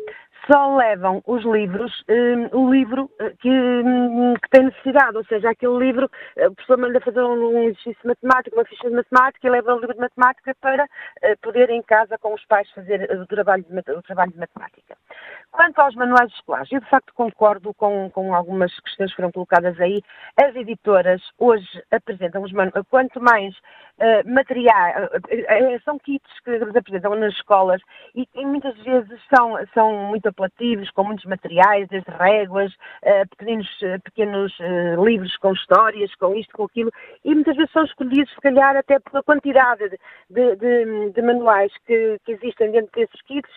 só levam os livros, um, o livro eh, que, um, que, tem necessidade, ou seja, aquele livro, eh, o professor manda fazer um, exercício matemático, uma ficha de matemática, e leva o livro de matemática para uh, poder em casa com os pais fazer o trabalho de, o trabalho de matemática. Quanto aos manuais escolares, eu de facto concordo com, com algumas questões que foram colocadas aí. As editoras hoje apresentam os manuais, quanto mais uh, material, uh, são kits que eles apresentam nas escolas e, e muitas vezes são, são muito apelativos, com muitos materiais, desde réguas, uh, pequenos, uh, pequenos uh, livros com histórias, com isto, com aquilo, e muitas vezes são escolhidos, se calhar, até pela quantidade de, de, de manuais que, que, existem dentro desses kits,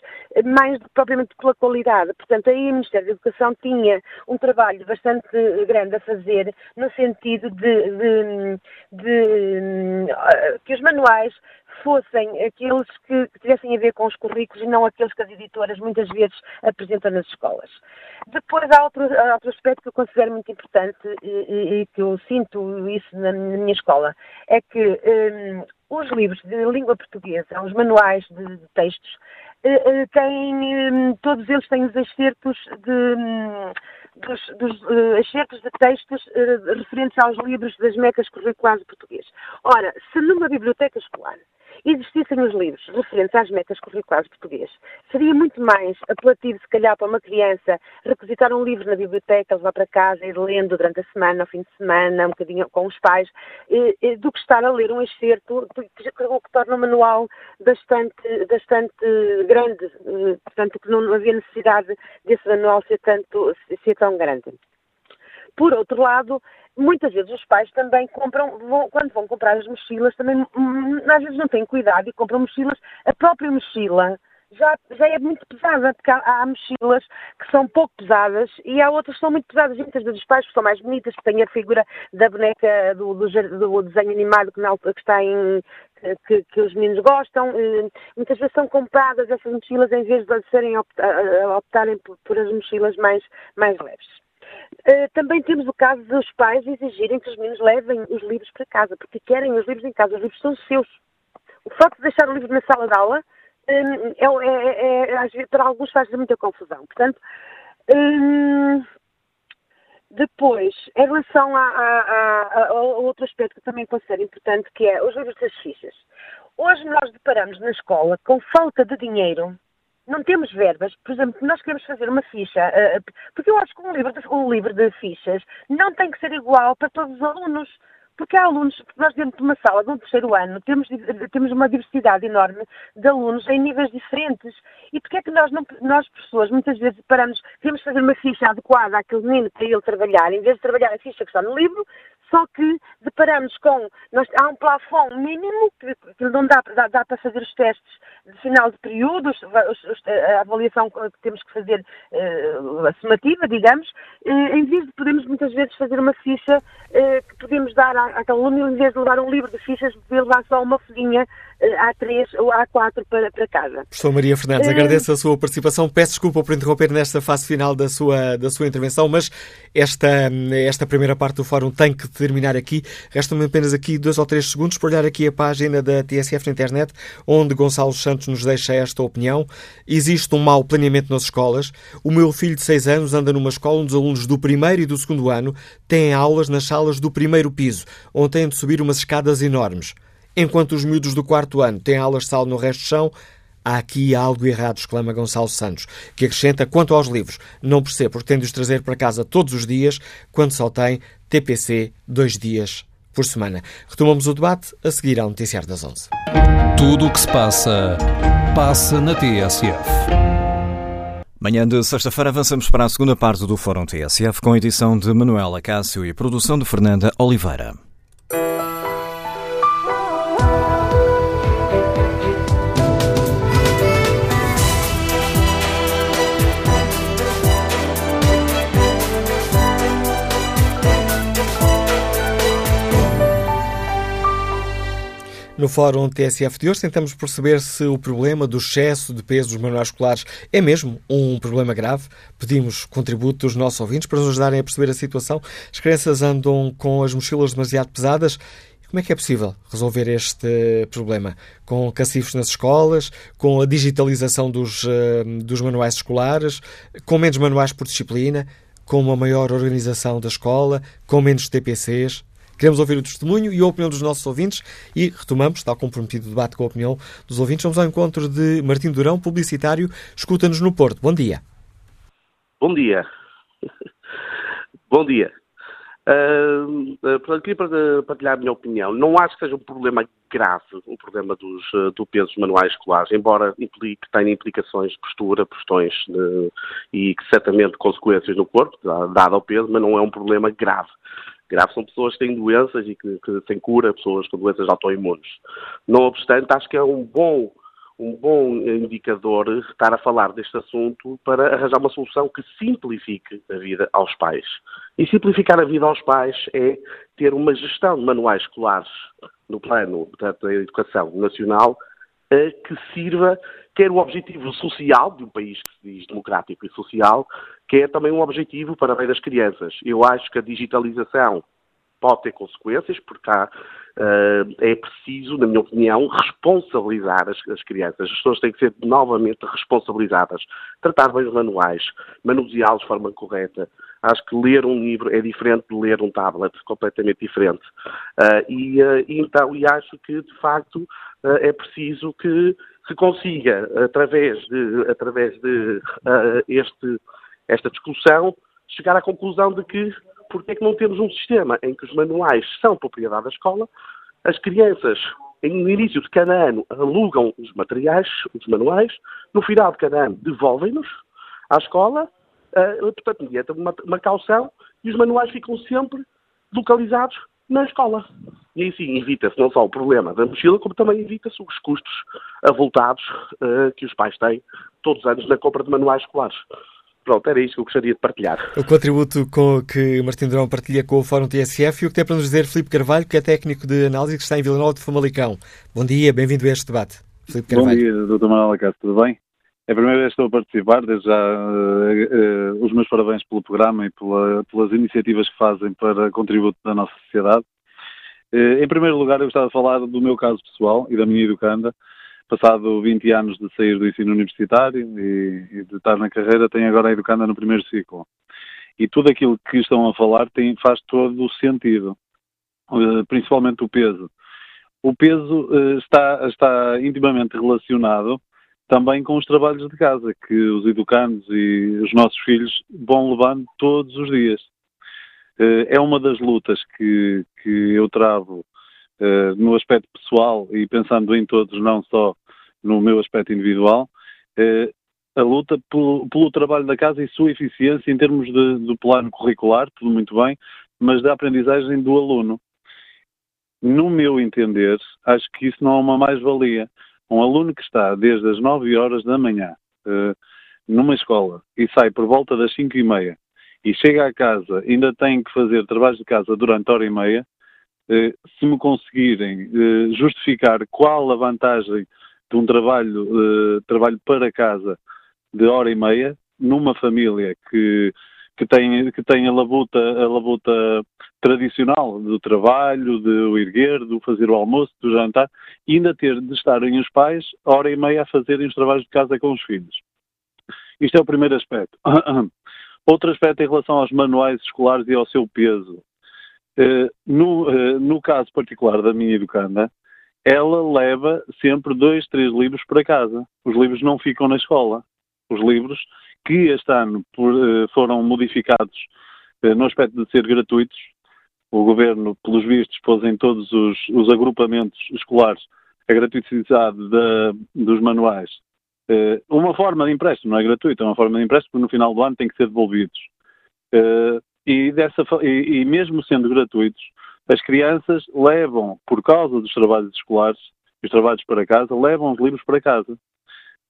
mais propriamente pela qualidade. Portanto, aí o Ministério da Educação tinha um trabalho bastante grande a fazer no sentido de, de, de que os manuais fossem aqueles que, que, tivessem a ver com os currículos e não aqueles que as editoras muitas vezes apresentam nas escolas. Depois há outro, há outro aspecto que eu considero muito importante e, e que eu sinto isso na, na minha escola, é que um, os livros de língua portuguesa, os manuais de, de textos, uh, têm, um, todos eles têm os excertos de... Um, dos, dos uh, excertos de textos uh, referentes aos livros das mecas curriculares de português. Ora, se numa biblioteca escolar existissem os livros referentes às metas curriculares português, seria muito mais apelativo, se calhar, para uma criança requisitar um livro na biblioteca, levar para casa ir lendo durante a semana, ao fim de semana, um bocadinho com os pais, do que estar a ler um excerto que, que torna o manual bastante, bastante grande, eh, portanto, que não havia necessidade desse manual ser, tanto, ser tão grande. Por outro lado, muitas vezes os pais também compram, vão, quando vão comprar as mochilas, também hum, às vezes não têm cuidado e compram mochilas, a própria mochila já, já é muito pesada, porque há, há, mochilas que são pouco pesadas e há outras que são muito pesadas. Muitas vezes os pais são mais bonitas, que têm a figura da boneca do, do, do desenho animado que, na, que está em. Que, que, os meninos gostam, muitas vezes são compradas essas mochilas em vez de serem optarem por, por as mochilas mais, mais leves. Uh, também temos o caso dos pais exigirem que os meninos levem os livros para casa, porque querem os livros em casa, os livros são seus. O facto de deixar o livro na sala de aula, um, é, é, é, para alguns faz muita confusão. Portanto, um, depois, em relação a, a, a, a, outro aspecto que também considero importante, que é os livros das fichas. Hoje nós deparamos na escola com falta de dinheiro não temos verbas, por exemplo, nós queremos fazer uma ficha, uh, porque eu acho que um livro, de, um livro de fichas não tem que ser igual para todos os alunos. Porque há alunos, nós dentro de uma sala de um terceiro ano temos, temos uma diversidade enorme de alunos em níveis diferentes. E porquê é que nós, não, nós professores, muitas vezes paramos, queremos fazer uma ficha adequada àquele menino para ele trabalhar, em vez de trabalhar a ficha que está no livro, só que deparamos com, nós, há um plafond mínimo que, que não dá, dá, dá, para fazer os testes de final de período, a avaliação que temos que fazer uh, a somativa, digamos, uh, em vez de podemos muitas vezes fazer uma ficha uh, que podemos dar àquele aluno, em vez de levar um livro de fichas, poder levar só uma folhinha A3 ou A4 para, para casa. Professor Maria Fernandes, agradeço a sua participação. Peço desculpa por interromper nesta fase final da sua, da sua intervenção, mas esta, esta primeira parte do fórum tem que terminar aqui. Resta-me apenas aqui dois ou três segundos para olhar aqui a página da TSF na internet, onde Gonçalo Santos nos deixa esta opinião. Existe um mau planeamento nas escolas. O meu filho de 6 anos anda numa escola onde os alunos do primeiro e do segundo ano têm aulas nas salas do primeiro piso, onde têm de subir umas escadas enormes. Enquanto os miúdos do quarto ano têm aulas de sala no resto do chão, Há aqui algo errado, exclama Gonçalo Santos, que acrescenta quanto aos livros. Não percebo porque tem de os trazer para casa todos os dias, quando só tem TPC dois dias por semana. Retomamos o debate a seguir ao Noticiário das 11. Tudo o que se passa, passa na TSF. Manhã de sexta-feira avançamos para a segunda parte do Fórum TSF com a edição de Manuela Cássio e produção de Fernanda Oliveira. No Fórum TSF de hoje tentamos perceber se o problema do excesso de peso dos manuais escolares é mesmo um problema grave. Pedimos contributo dos nossos ouvintes para nos ajudarem a perceber a situação. As crianças andam com as mochilas demasiado pesadas. Como é que é possível resolver este problema? Com cacifos nas escolas, com a digitalização dos, eh, dos manuais escolares, com menos manuais por disciplina, com uma maior organização da escola, com menos TPCs? Queremos ouvir o testemunho e a opinião dos nossos ouvintes e retomamos, está comprometido o debate com a opinião dos ouvintes. Vamos ao encontro de Martim Durão, publicitário, escuta-nos no Porto. Bom dia. Bom dia. Bom dia. Uh, uh, queria partilhar a minha opinião. Não acho que seja um problema grave o problema dos, uh, do peso dos manuais escolares, embora implique, tenha implicações de postura, questões de, e certamente consequências no corpo, dado ao peso, mas não é um problema grave grave são pessoas que têm doenças e que, que têm cura, pessoas com doenças autoimunes. Não obstante, acho que é um bom, um bom indicador estar a falar deste assunto para arranjar uma solução que simplifique a vida aos pais. E simplificar a vida aos pais é ter uma gestão de manuais escolares no plano portanto, da educação nacional que sirva quer o objetivo social de um país que se diz democrático e social, quer também um objetivo para bem das crianças. Eu acho que a digitalização pode ter consequências, porque há, uh, é preciso, na minha opinião, responsabilizar as, as, crianças. As pessoas têm que ser novamente responsabilizadas, tratar bem os manuais, manuseá-los de forma correta. Acho que ler um livro é diferente de ler um tablet, completamente diferente. Uh, e, uh, então, e acho que, de facto, é preciso que se consiga, através de, através de este, esta discussão, chegar à conclusão de que porque é que não temos um sistema em que os manuais são propriedade da escola, as crianças, no início de cada ano, alugam os materiais, os manuais, no final de cada ano devolvem-nos à escola, uh, portanto, mediante uma, uma caução, e os manuais ficam sempre localizados na escola. E assim evita-se não só o problema da mochila, como também evita-se os custos avultados uh, que os pais têm todos os anos na compra de manuais escolares. Pronto, era isso que eu gostaria de partilhar. O contributo com que Martim Durão partilha com o Fórum TSF e o que tem para nos dizer Filipe Carvalho, que é técnico de análise que está em Vila Nova de Famalicão. Bom dia, bem-vindo a este debate. Filipe Carvalho. Bom dia, Dr. Manuel Acácio, tudo bem? É a primeira vez que estou a participar, desde já uh, uh, os meus parabéns pelo programa e pela, pelas iniciativas que fazem para contributo da nossa sociedade. Eh, em primeiro lugar, eu gostava de falar do meu caso pessoal e da minha educanda. Passado 20 anos de sair do ensino universitário e, de estar na carreira, tenho agora a educanda no primeiro ciclo. E tudo aquilo que estão a falar tem, faz todo o sentido, eh, principalmente o peso. O peso eh, está, está intimamente relacionado também com os trabalhos de casa que os educandos e os nossos filhos vão levando todos os dias. Eh, é uma das lutas que, que eu travo no aspecto pessoal e pensando em todos, não só no meu aspecto individual, uh, a luta pelo, pelo, trabalho da casa e sua eficiência em termos de, do plano curricular, tudo muito bem, mas da aprendizagem do aluno. No meu entender, acho que isso não é uma mais-valia. Um aluno que está desde as 9 horas da manhã uh, numa escola e sai por volta das 5 e meia e chega à casa ainda tem que fazer trabalhos de casa durante hora e meia, uh, se me conseguirem justificar qual a vantagem de um trabalho, trabalho para casa de hora e meia, numa família que que tem, que tem a, labuta, a labuta tradicional do trabalho, do erguer, do fazer o almoço, do jantar, e ainda ter de estarem os pais hora e meia a fazerem os trabalhos de casa com os filhos. Isto é o primeiro aspecto. [coughs] Outro aspecto em relação aos manuais escolares e ao seu peso. Eh, no, eh, no caso particular da minha educanda, ela leva sempre dois, três livros para casa. Os livros não ficam na escola. Os livros que este ano eh, foram modificados eh, no aspecto de ser gratuitos. O Governo, pelos vistos, pôs em todos os, os agrupamentos escolares a gratuitidade dos manuais. Eh, uma forma de empréstimo, não é gratuito, é uma forma de empréstimo porque no final do ano tem que ser devolvidos. E, dessa, e, e mesmo sendo gratuitos, as crianças levam, por causa dos trabalhos escolares, os trabalhos para casa, levam os livros para casa.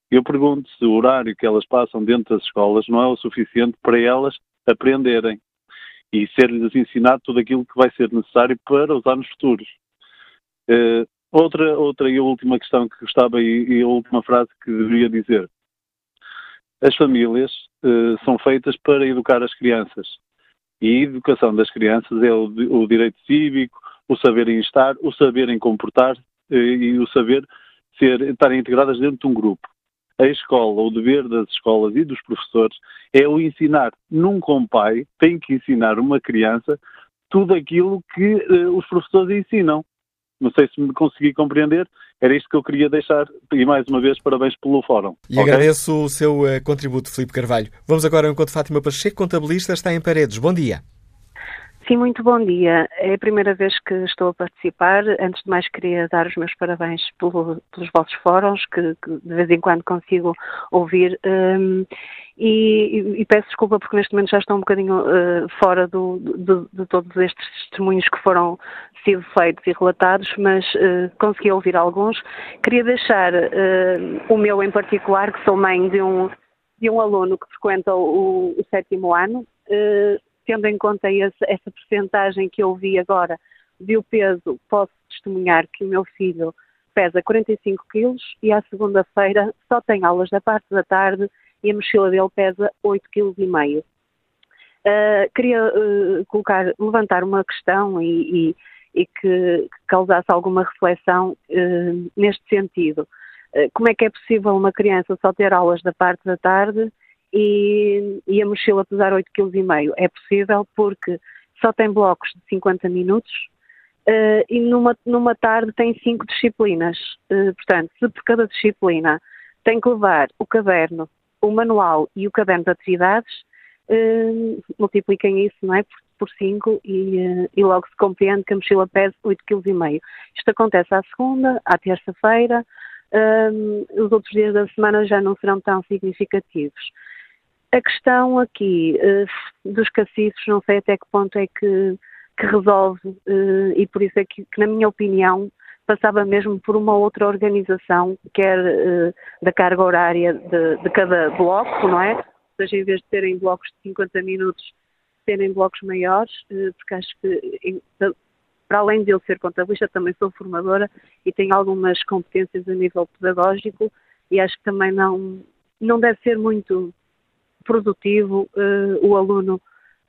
Eu pergunto se o horário que elas passam dentro das escolas não é o suficiente para elas aprenderem e ser-lhes ensinado tudo aquilo que vai ser necessário para os anos futuros. Uh, outra, outra e última questão que gostava e, e, a última frase que deveria dizer. As famílias uh, são feitas para educar as crianças. E a educação das crianças é o, o direito cívico, o saberem estar, o saberem comportar uh, e o saber ser, estarem integradas dentro de um grupo a escola, o dever das escolas e dos professores é o ensinar. Nunca um pai tem que ensinar uma criança tudo aquilo que uh, os professores ensinam. Não sei se me consegui compreender. Era isto que eu queria deixar. E mais uma vez, parabéns pelo fórum. E okay? agradeço o seu uh, contributo, Filipe Carvalho. Vamos agora ao encontro Fátima Pacheco, contabilista, está em Paredes. Bom dia. Sim, muito bom dia. É a primeira vez que estou a participar. Antes de mais, queria dar os meus parabéns pelo, pelos vossos fóruns, que, que, de vez em quando consigo ouvir. Um, e, e, peço desculpa porque neste momento já estou um bocadinho uh, fora do, do, de todos estes testemunhos que foram sido feitos e relatados, mas uh, consegui ouvir alguns. Queria deixar uh, o meu em particular, que sou mãe de um, de um aluno que frequenta o, o sétimo ano tendo em conta esse, essa percentagem que eu vi agora de o peso, posso testemunhar que o meu filho pesa 45 quilos e à segunda-feira só tem aulas da parte da tarde e a mochila dele pesa 8,5 kg. Uh, queria uh, colocar, levantar uma questão e, e, e que, que, causasse alguma reflexão uh, neste sentido. Uh, como é que é possível uma criança só ter aulas da parte da tarde e, e a mochila pesar 8,5 kg. É possível porque só tem blocos de 50 minutos uh, e numa, numa tarde tem 5 disciplinas. Uh, portanto, se por cada disciplina tem que levar o caderno, o manual e o caderno de atividades, uh, multipliquem isso não é, por 5 e, e, logo se compreende que a mochila pesa 8,5 kg. Isto acontece à segunda, à terça-feira, os outros dias da semana já não serão tão significativos. A questão aqui uh, dos cacifes, não sei até que ponto é que, que resolve, uh, e por isso é que, que, na minha opinião, passava mesmo por uma outra organização, quer uh, da carga horária de, de, cada bloco, não é? Ou seja, em vez de terem blocos de 50 minutos, terem blocos maiores, porque acho que, para além de eu ser contabilista, também sou formadora e tenho algumas competências a nível pedagógico e acho que também não, não deve ser muito produtivo uh, o aluno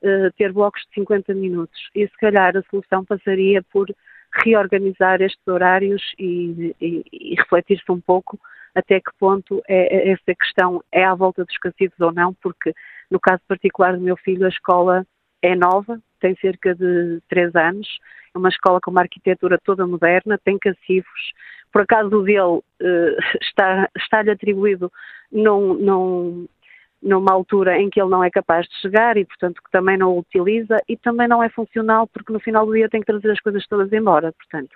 uh, ter blocos de 50 minutos. E se calhar a solução passaria por reorganizar estes horários e, e, e refletir-se um pouco até que ponto é, é, essa questão é à volta dos cacifes ou não, porque no caso particular do meu filho a escola é nova, tem cerca de 3 anos, é uma escola com uma arquitetura toda moderna, tem cacifos, por acaso o dele uh, [laughs] está, está-lhe atribuído num, num, numa altura em que ele não é capaz de chegar e, portanto, que também não o utiliza e também não é funcional porque no final do dia tem que trazer as coisas todas embora. Portanto,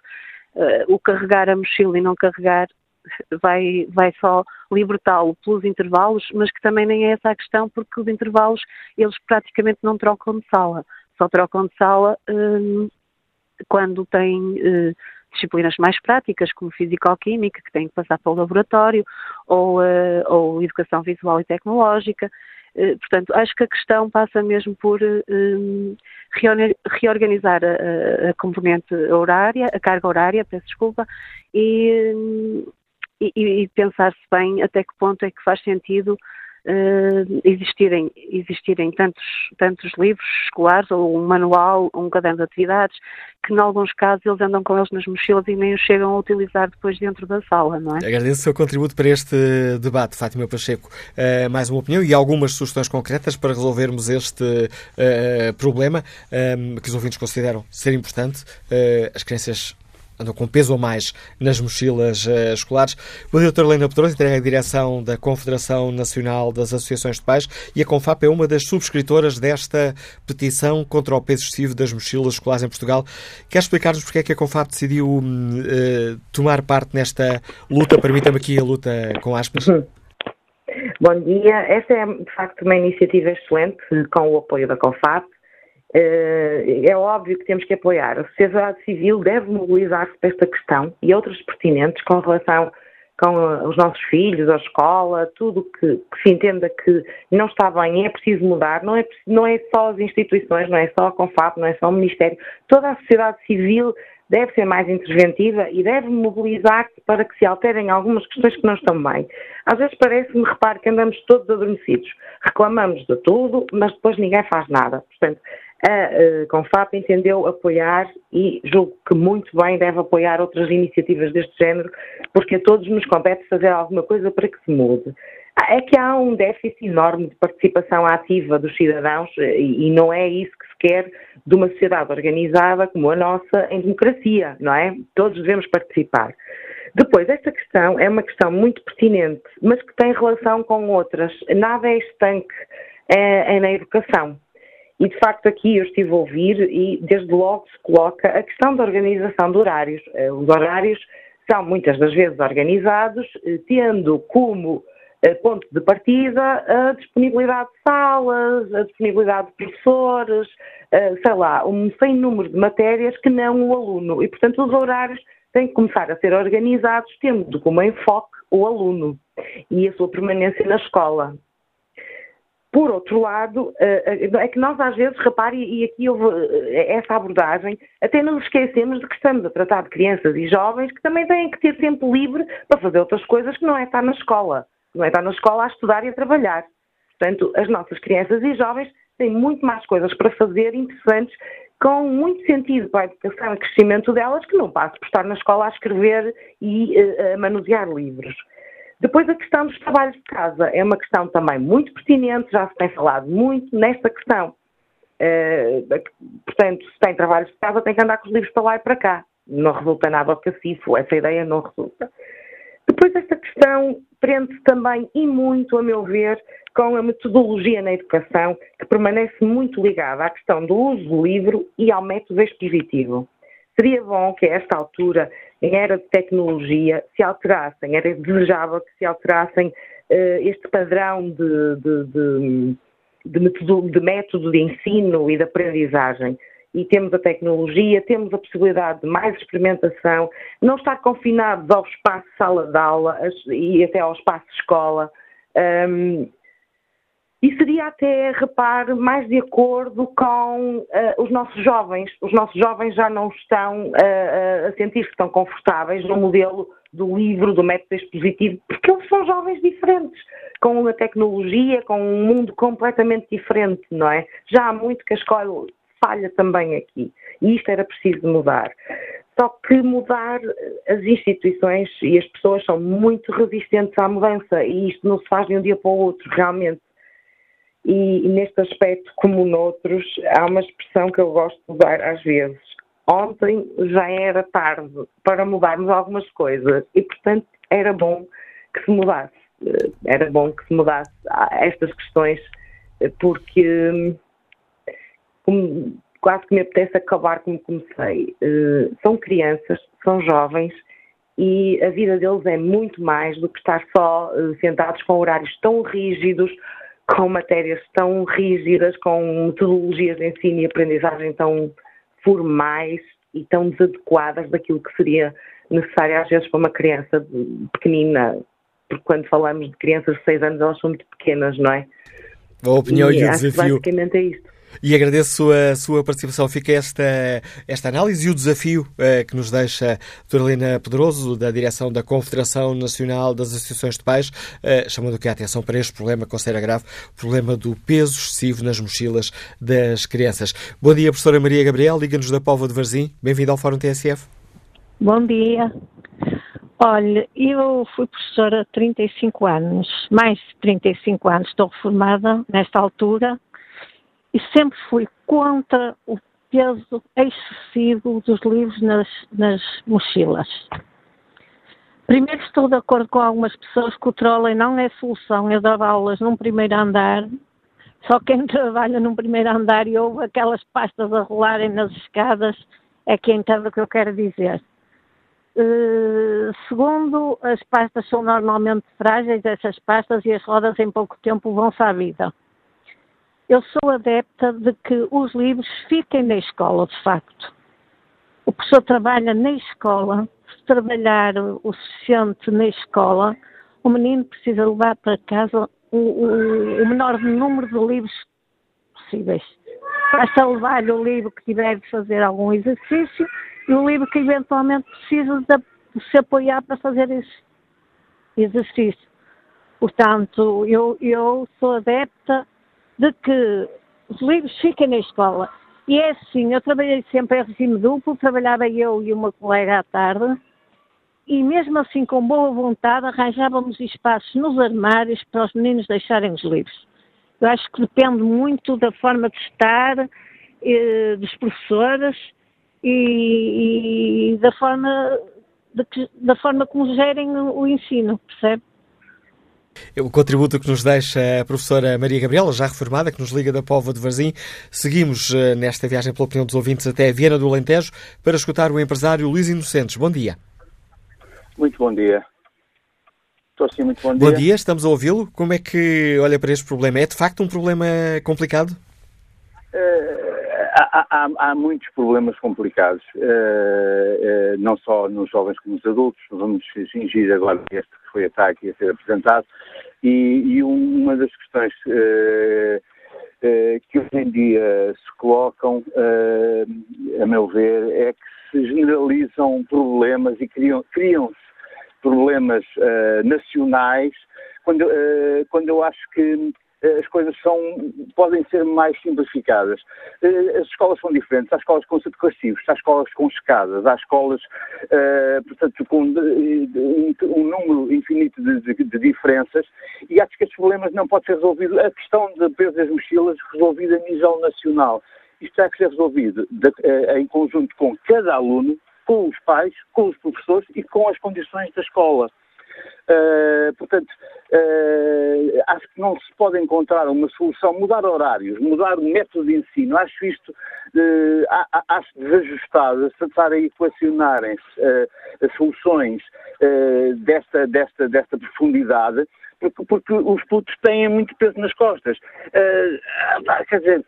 uh, o carregar a mochila e não carregar [laughs] vai, vai só libertá-lo pelos intervalos, mas que também nem é essa a questão porque os intervalos eles praticamente não trocam de sala. só trocam de sala um, quando têm uh, disciplinas mais práticas, como físico-química, que têm que passar pelo laboratório, ou, uh, ou educação visual e tecnológica. Uh, portanto, acho que a questão passa mesmo por um, reorganizar a, a, componente horária, a carga horária, peço desculpa, e, um, e, e pensar-se bem até que ponto é que faz sentido uh, existirem, existirem tantos, tantos livros escolares, ou um manual, um caderno de atividades, que em alguns casos eles andam com eles nas mochilas e nem os chegam a utilizar depois dentro da sala, não é? Agradeço o seu contributo para este debate, Fátima Pacheco. Uh, mais uma opinião e algumas sugestões concretas para resolvermos este uh, problema que os ouvintes consideram ser importante. as crianças andam com peso ou mais nas mochilas uh, escolares. O doutor Helena Pedroso entrega a direção da Confederação Nacional das Associações de Pais e a CONFAP é uma das subscritoras desta petição contra o peso excessivo das mochilas escolares em Portugal. Quer explicar-nos porque é que a CONFAP decidiu uh, tomar parte nesta luta? Permita-me aqui a luta com aspas. Bom dia. Esta é, de facto, uma iniciativa excelente com o apoio da CONFAP é óbvio que temos que apoiar. A sociedade civil deve mobilizar-se para esta questão e outras pertinentes com relação com eh, os nossos filhos, a escola, tudo que, que, se entenda que não está bem é preciso mudar. Não é, não é só as instituições, não é só a CONFAP, não é só o Ministério. Toda a sociedade civil deve ser mais interventiva e deve mobilizar-se para que se alterem algumas questões que não estão bem. Às vezes parece-me, repare, que andamos todos adormecidos. Reclamamos de tudo, mas depois ninguém faz nada. Portanto, a Confap entendeu apoiar e julgo que muito bem deve apoiar outras iniciativas deste género, porque a todos nos compete fazer alguma coisa para que se mude. É que há um déficit enorme de participação ativa dos cidadãos e não é isso que se quer de uma sociedade organizada como a nossa em democracia, não é? Todos devemos participar. Depois, esta questão é uma questão muito pertinente, mas que tem relação com outras. Nada é estanque é, é na educação. E, de facto, aqui eu estive a ouvir e, desde logo, se coloca a questão da organização de horários. Eh, os horários são, muitas das vezes, organizados, eh, tendo como eh, ponto de partida a disponibilidade de salas, a disponibilidade de professores, sei lá, um sem número de matérias que não o aluno. E, portanto, os horários têm que começar a ser organizados tendo como enfoque o aluno e a sua permanência na escola. Por outro lado, eh, eh, é que nós às vezes, repare, e aqui houve eh, essa abordagem, até nos esquecemos de que estamos a tratar de crianças e jovens que também têm que ter tempo livre para fazer outras coisas que não é estar na escola. Não é estar na escola a estudar e a trabalhar. Portanto, as nossas crianças e jovens têm muito mais coisas para fazer interessantes, com muito sentido para a educação e crescimento delas, que não passa por estar na escola a escrever e a manusear livros. Depois, a questão dos trabalhos de casa é uma questão também muito pertinente, já se tem falado muito nesta questão. Uh, portanto, se tem trabalhos de casa, tem que andar com os livros para lá e para cá. Não resulta nada cacifo, essa ideia não resulta. Depois, esta questão prende-se também, e muito, a meu ver, com a metodologia na educação, que permanece muito ligada à questão do uso do livro e ao método expositivo. Seria bom que, a esta altura, em era de tecnologia, se alterassem, era desejável que se alterassem uh, este padrão de, de, de, de, método, de método de ensino e de aprendizagem e temos a tecnologia, temos a possibilidade de mais experimentação, não estar confinados ao espaço sala de aula e até ao espaço escola. Um, e seria até, repare, mais de acordo com uh, os nossos jovens. Os nossos jovens já não estão uh, a sentir-se tão confortáveis no modelo do livro, do método expositivo, porque eles são jovens diferentes, com uma tecnologia, com um mundo completamente diferente, não é? Já há muito que a escola falha também aqui. E isto era preciso mudar. Só que mudar as instituições e as pessoas são muito resistentes à mudança e isto não se faz de um dia para o outro, realmente. E, e, neste aspecto, como noutros, há uma expressão que eu gosto de usar às vezes. Ontem já era tarde para mudarmos algumas coisas e, portanto, era bom que se mudasse. Eh, era bom que se mudasse estas questões, eh, porque como, quase que me apetece acabar como comecei. Eh, são crianças, são jovens e a vida deles é muito mais do que estar só sentados com horários tão rígidos, com matérias tão rígidas, com metodologias de ensino e aprendizagem tão formais e tão desadequadas daquilo que seria necessário às vezes para uma criança pequenina, porque quando falamos de crianças de 6 anos elas são muito pequenas, não é? A opinião e, e o desafio. Basicamente é isto. E agradeço a sua participação. Fica esta, esta análise e o desafio uh, que nos deixa a doutora Helena Pedroso, da direção da Confederação Nacional das Associações de Pais, uh, chamando aqui a atenção para este problema considera grave, o problema do peso excessivo nas mochilas das crianças. Bom dia, professora Maria Gabriel, liga-nos da Póvoa de Varzim. Bem-vinda ao Fórum TSF. Bom dia. Olha, eu fui professora há 35 anos, mais de 35 anos, estou reformada nesta altura e sempre fui contra o peso excessivo dos livros nas, nas mochilas. Primeiro estou de acordo com algumas pessoas que o trolley não é solução. Eu dava aulas num primeiro andar, só quem [laughs] trabalha num primeiro andar e ouve aquelas pastas a rolarem nas escadas é quem entende o que eu quero dizer. Uh, segundo, as pastas são normalmente frágeis, essas pastas, e as rodas em pouco tempo vão-se à vida. Eu sou adepta de que os livros fiquem na escola, de facto. O professor trabalha na escola, se trabalhar o suficiente na escola, o menino precisa levar para casa o, o, o menor número de livros possíveis. Basta levar-lhe o livro que tiver de fazer algum exercício e o livro que eventualmente precisa de, se apoiar para fazer esse exercício. Portanto, eu, eu sou adepta de que os livros fiquem na escola. E é assim, eu trabalhei sempre em regime duplo, trabalhava eu e uma colega à tarde, e mesmo assim, com boa vontade, arranjávamos espaços nos armários para os meninos deixarem os livros. Eu acho que depende muito da forma de estar, eh, dos professores e, e da, forma de que, da forma como gerem o, ensino, percebe? O contributo que nos deixa a professora Maria Gabriela, já reformada, que nos liga da Póvoa de Varzim. Seguimos eh, nesta viagem pela opinião dos ouvintes até Viena do Alentejo para escutar o empresário Luís Inocentes. Bom dia. Muito bom dia. Estou sim, muito bom dia. Bom dia, estamos a ouvi-lo. Como é que olha para este problema? É de facto um problema complicado? Uh, há, há, há, muitos problemas complicados, uh, uh, não só nos jovens como nos adultos. Vamos fingir agora este que foi a aqui a ser apresentado. E, e uma das questões uh, que hoje em dia se colocam, a meu ver, é que se generalizam problemas e criam-se criam problemas nacionais, quando, quando eu acho que as coisas são, podem ser mais simplificadas. Eh, as escolas são diferentes. Há escolas com subclassivos, há escolas com escadas, há escolas, uh, portanto, com um, um, número infinito de, de, de, diferenças e acho que estes problemas não podem ser resolvidos. A questão de peso das mochilas resolvida a nível nacional. Isto terá que ser resolvido de, uh, em conjunto com cada aluno, com os pais, com os professores e com as condições da escola. Uh, portanto, uh, acho que não se pode encontrar uma solução, mudar horários, mudar o método de ensino. Acho isto, uh, acho desajustado, se estar a equacionarem-se as soluções desta, desta, desta profundidade, porque, porque, os putos têm muito peso nas costas. quer dizer,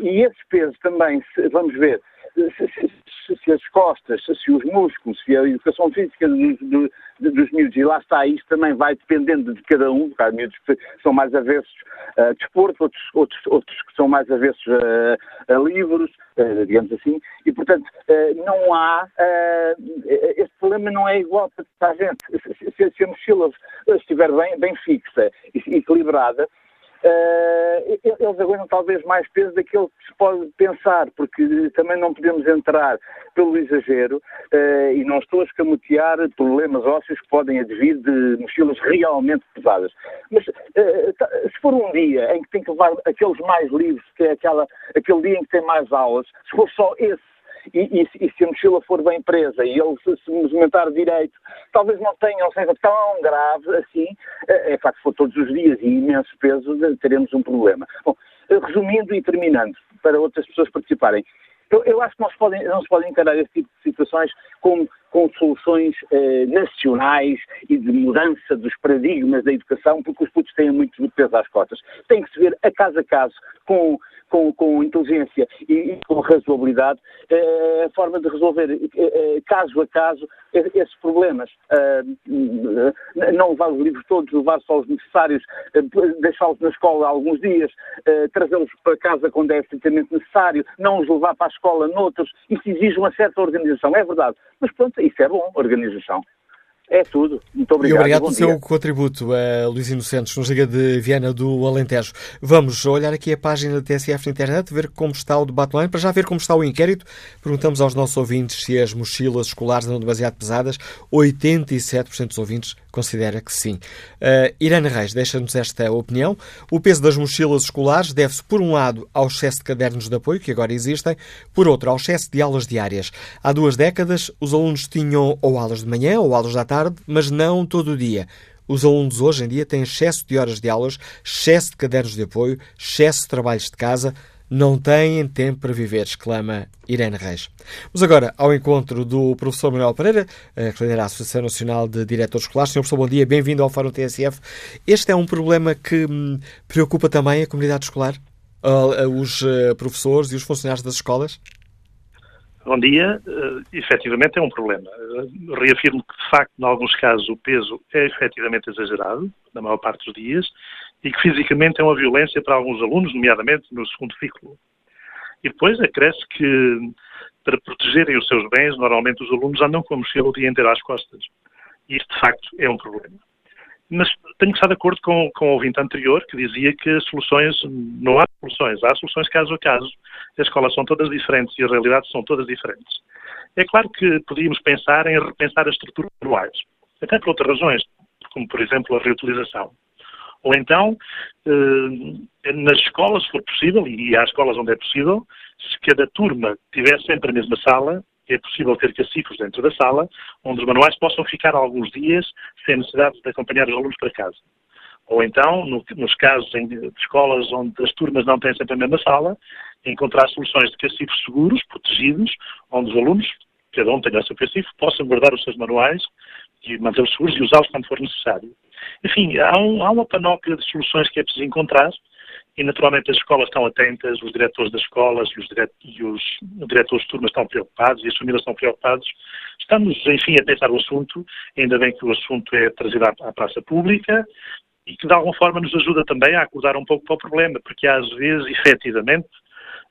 e esse peso também, vamos ver, se, se, as costas, se, os músculos, se a educação física dos, dos, dos miúdos, e lá está, isto também vai dependendo de cada um, porque há miúdos que são mais avessos a desporto, outros, outros, outros que são mais avessos a, a livros, uh, digamos assim, e portanto uh, não há, uh, este problema não é igual para toda a gente. Se, se a mochila estiver bem, bem fixa e equilibrada, Uh, eles aguentam talvez mais peso daquilo que se pode pensar, porque também não podemos entrar pelo exagero uh, e não estou a escamotear problemas ósseos que podem advir de mochilas realmente pesadas. Mas uh, se for um dia em que tem que levar aqueles mais livros, que é aquela, aquele dia em que tem mais aulas, se for só esse e, e, e, se a mochila for bem presa e ele se, se movimentar direito, talvez não tenha, ou seja, tão grave assim, é, é facto que for todos os dias e imenso peso, teremos um problema. Bom, resumindo e terminando, para outras pessoas participarem, eu, eu acho que não se, podem, não se podem encarar esse tipo de situações como com soluções eh, nacionais e de mudança dos paradigmas da educação, porque os putos têm muito peso às cotas. Tem que se ver a caso a caso, com com, com inteligência e, e com razoabilidade eh, a forma de resolver eh, eh, caso a caso esses problemas. Não levar os livros todos, levar só os necessários, deixá-los na escola alguns dias, trazê-los para casa quando é estritamente necessário, não os levar para a escola noutros. Isso exige uma certa organização, é verdade. Mas pronto, isso é bom, organização. É tudo. Muito obrigado. E obrigado pelo seu contributo, a Luís Inocentes, nos Liga de Viana do Alentejo. Vamos olhar aqui a página da TSF na internet, ver como está o debate online. Para já ver como está o inquérito, perguntamos aos nossos ouvintes se as mochilas escolares andam demasiado pesadas. 87% dos ouvintes considera que sim. Uh, Irana Reis deixa-nos esta opinião. O peso das mochilas escolares deve-se, por um lado, ao excesso de cadernos de apoio, que agora existem, por outro, ao excesso de aulas diárias. Há duas décadas, os alunos tinham ou aulas de manhã ou aulas da tarde, mas não todo o dia. Os alunos hoje em dia têm excesso de horas de aulas, excesso de cadernos de apoio, excesso de trabalhos de casa, não têm tempo para viver, exclama Irene Reis. Vamos agora ao encontro do professor Manuel Pereira, eh, que lidera a Associação Nacional de Diretores Escolares. Senhor professor, bom dia, bem-vindo ao Fórum TSF. Este é um problema que hum, preocupa também a comunidade escolar, os eh, professores e os funcionários das escolas? Bom dia. Uh, efetivamente é um problema. Uh, reafirmo que, de facto, em alguns casos, o peso é efetivamente exagerado, na maior parte dos dias, e que fisicamente é uma violência para alguns alunos, nomeadamente no segundo ciclo. E depois acresce que, para protegerem os seus bens, normalmente os alunos andam com a mochila o dia inteiro às costas. Isto, de facto, é um problema. Mas tenho que estar de acordo com, com o ouvinte anterior, que dizia que soluções, não há soluções, há soluções caso a caso. As escolas são todas diferentes e as realidades são todas diferentes. É claro que podíamos pensar em repensar as estruturas manuais, até por outras razões, como, por exemplo, a reutilização. Ou então, eh, nas escolas, se for possível, e há escolas onde é possível, se cada turma tiver sempre a mesma sala, é possível ter cacifros dentro da sala, onde os manuais possam ficar alguns dias sem necessidade de acompanhar os alunos para casa. Ou então, no, nos casos de escolas onde as turmas não têm sempre a mesma sala, encontrar soluções de cacifros seguros, protegidos, onde os alunos, cada um tenha o seu cacifro, possam guardar os seus manuais e mantê-los seguros e usá-los quando for necessário. Enfim, há, um, há uma panóplia de soluções que é preciso encontrar e naturalmente as escolas estão atentas, os diretores das escolas e os, e os diretores de turmas estão preocupados e as famílias estão preocupados. Estamos, enfim, a pensar o assunto, ainda bem que o assunto é trazido à, à praça pública e que de alguma forma nos ajuda também a acordar um pouco para o problema, porque às vezes, efetivamente,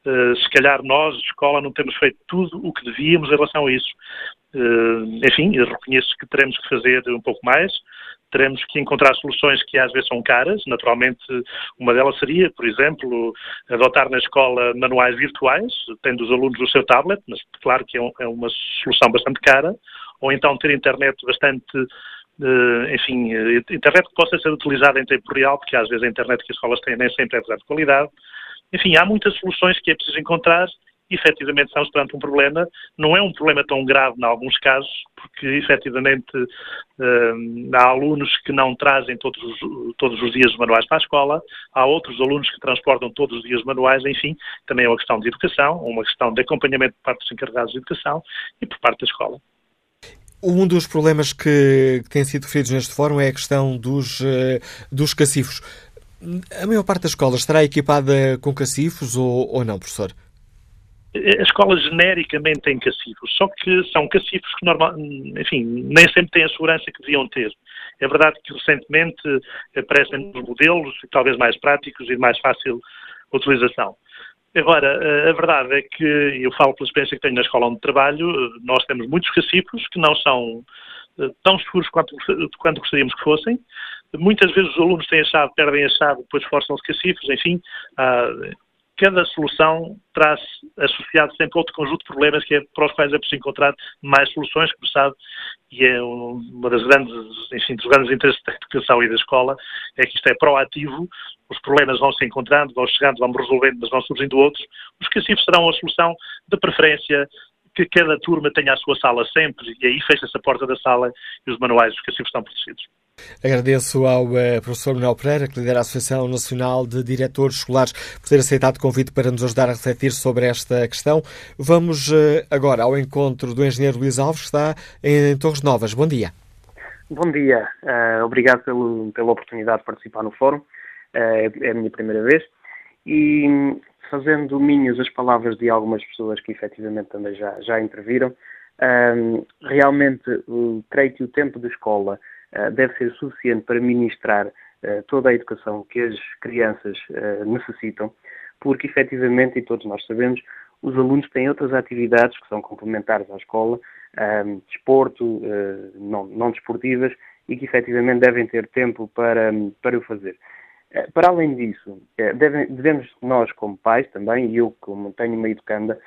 Uh, se calhar nós, escola, não temos feito tudo o que devíamos em relação a isso. Uh, enfim, reconheço que teremos que fazer um pouco mais, teremos que encontrar soluções que às vezes são caras. Naturalmente, uma delas seria, por exemplo, adotar na escola manuais virtuais, tendo os alunos o seu tablet, mas claro que é, um, é uma solução bastante cara, ou então ter internet bastante Uh, enfim, uh, internet que possa ser utilizada em tempo real, porque às vezes a internet que as escolas têm nem sempre é de qualidade. Enfim, há muitas soluções que é preciso encontrar efetivamente estamos perante um problema. Não é um problema tão grave em alguns casos, porque efetivamente uh, há alunos que não trazem todos os, todos os dias os manuais para a escola, há outros alunos que transportam todos os dias os manuais, enfim, também é uma questão de educação, uma questão de acompanhamento por parte dos encarregados de educação e por parte da escola. Um dos problemas que, que têm sido referidos neste fórum é a questão dos, uh, dos cacifros. A maior parte das escolas estará equipada com cacifros ou, ou não, professor? A escola genericamente tem cacifros, só que são cacifros que, normal, enfim, nem sempre têm a segurança que deviam ter. É verdade que recentemente aparecem modelos talvez mais práticos e de mais fácil utilização. Agora, a verdade é que, eu falo pela experiência que tenho na escola onde trabalho, nós temos muitos cacifros que não são eh, tão seguros quanto, quanto gostaríamos que fossem. Muitas vezes os alunos têm a chave, perdem a chave, depois forçam os cacifros, enfim, há cada solução traz associado sempre outro conjunto de problemas que é, para os quais é preciso encontrar mais soluções, como sabe, e é uma das grandes, enfim, dos grandes interesses da educação e da escola, é que isto é proativo, os problemas vão se encontrando, vão chegando, vão resolvendo, mas vão surgindo outros. Os cacifes serão a solução de preferência que cada turma tenha a sua sala sempre, e aí fecha-se a porta da sala e os manuais dos cacifes estão protegidos. Agradeço ao uh, professor Manuel Pereira, que lidera a Associação Nacional de Diretores Escolares, por ter aceitado o convite para nos ajudar a refletir sobre esta questão. Vamos uh, agora ao encontro do engenheiro Luís Alves, que está em Torres Novas. Bom dia. Bom dia. Uh, obrigado pelo, pela oportunidade de participar no fórum. É, é a minha primeira vez. E fazendo minhas as palavras de algumas pessoas que efetivamente também já, já interviram, realmente creio que o tempo de escola eh, deve ser suficiente para ministrar eh, toda a educação que as crianças eh, necessitam, porque efetivamente, e todos nós sabemos, os alunos têm outras atividades que são complementares à escola, desporto, não, não desportivas, e que efetivamente devem ter tempo para, para o fazer. Para além disso, devemos nós como pais também, e eu como tenho uma educanda,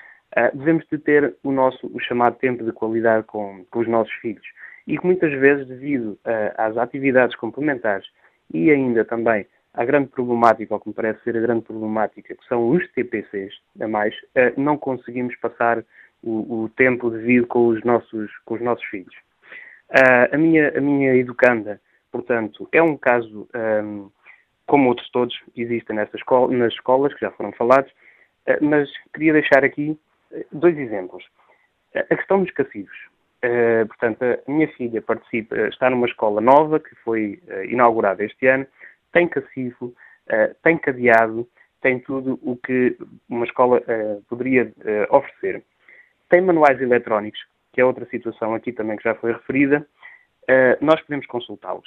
devemos de ter o nosso o chamado tempo de qualidade com, com os nossos filhos e que muitas vezes, devido uh, às atividades complementares e ainda também à grande problemática, ou que me parece ser a grande problemática, que são os TPCs a mais, uh, não conseguimos passar o, o, tempo devido com os nossos, com os nossos filhos. Uh, a, minha, a minha educanda, portanto, é um caso, um, como outros todos existem nessas escola, nas escolas, que já foram falados, mas queria deixar aqui dois exemplos. A questão dos cacifos. Uh, portanto, a minha filha participa, está numa escola nova que foi uh, inaugurada este ano, tem cacifo, uh, tem cadeado, tem tudo o que uma escola poderia oferecer. Tem manuais eletrónicos, que é outra situação aqui também que já foi referida, nós podemos consultá-los.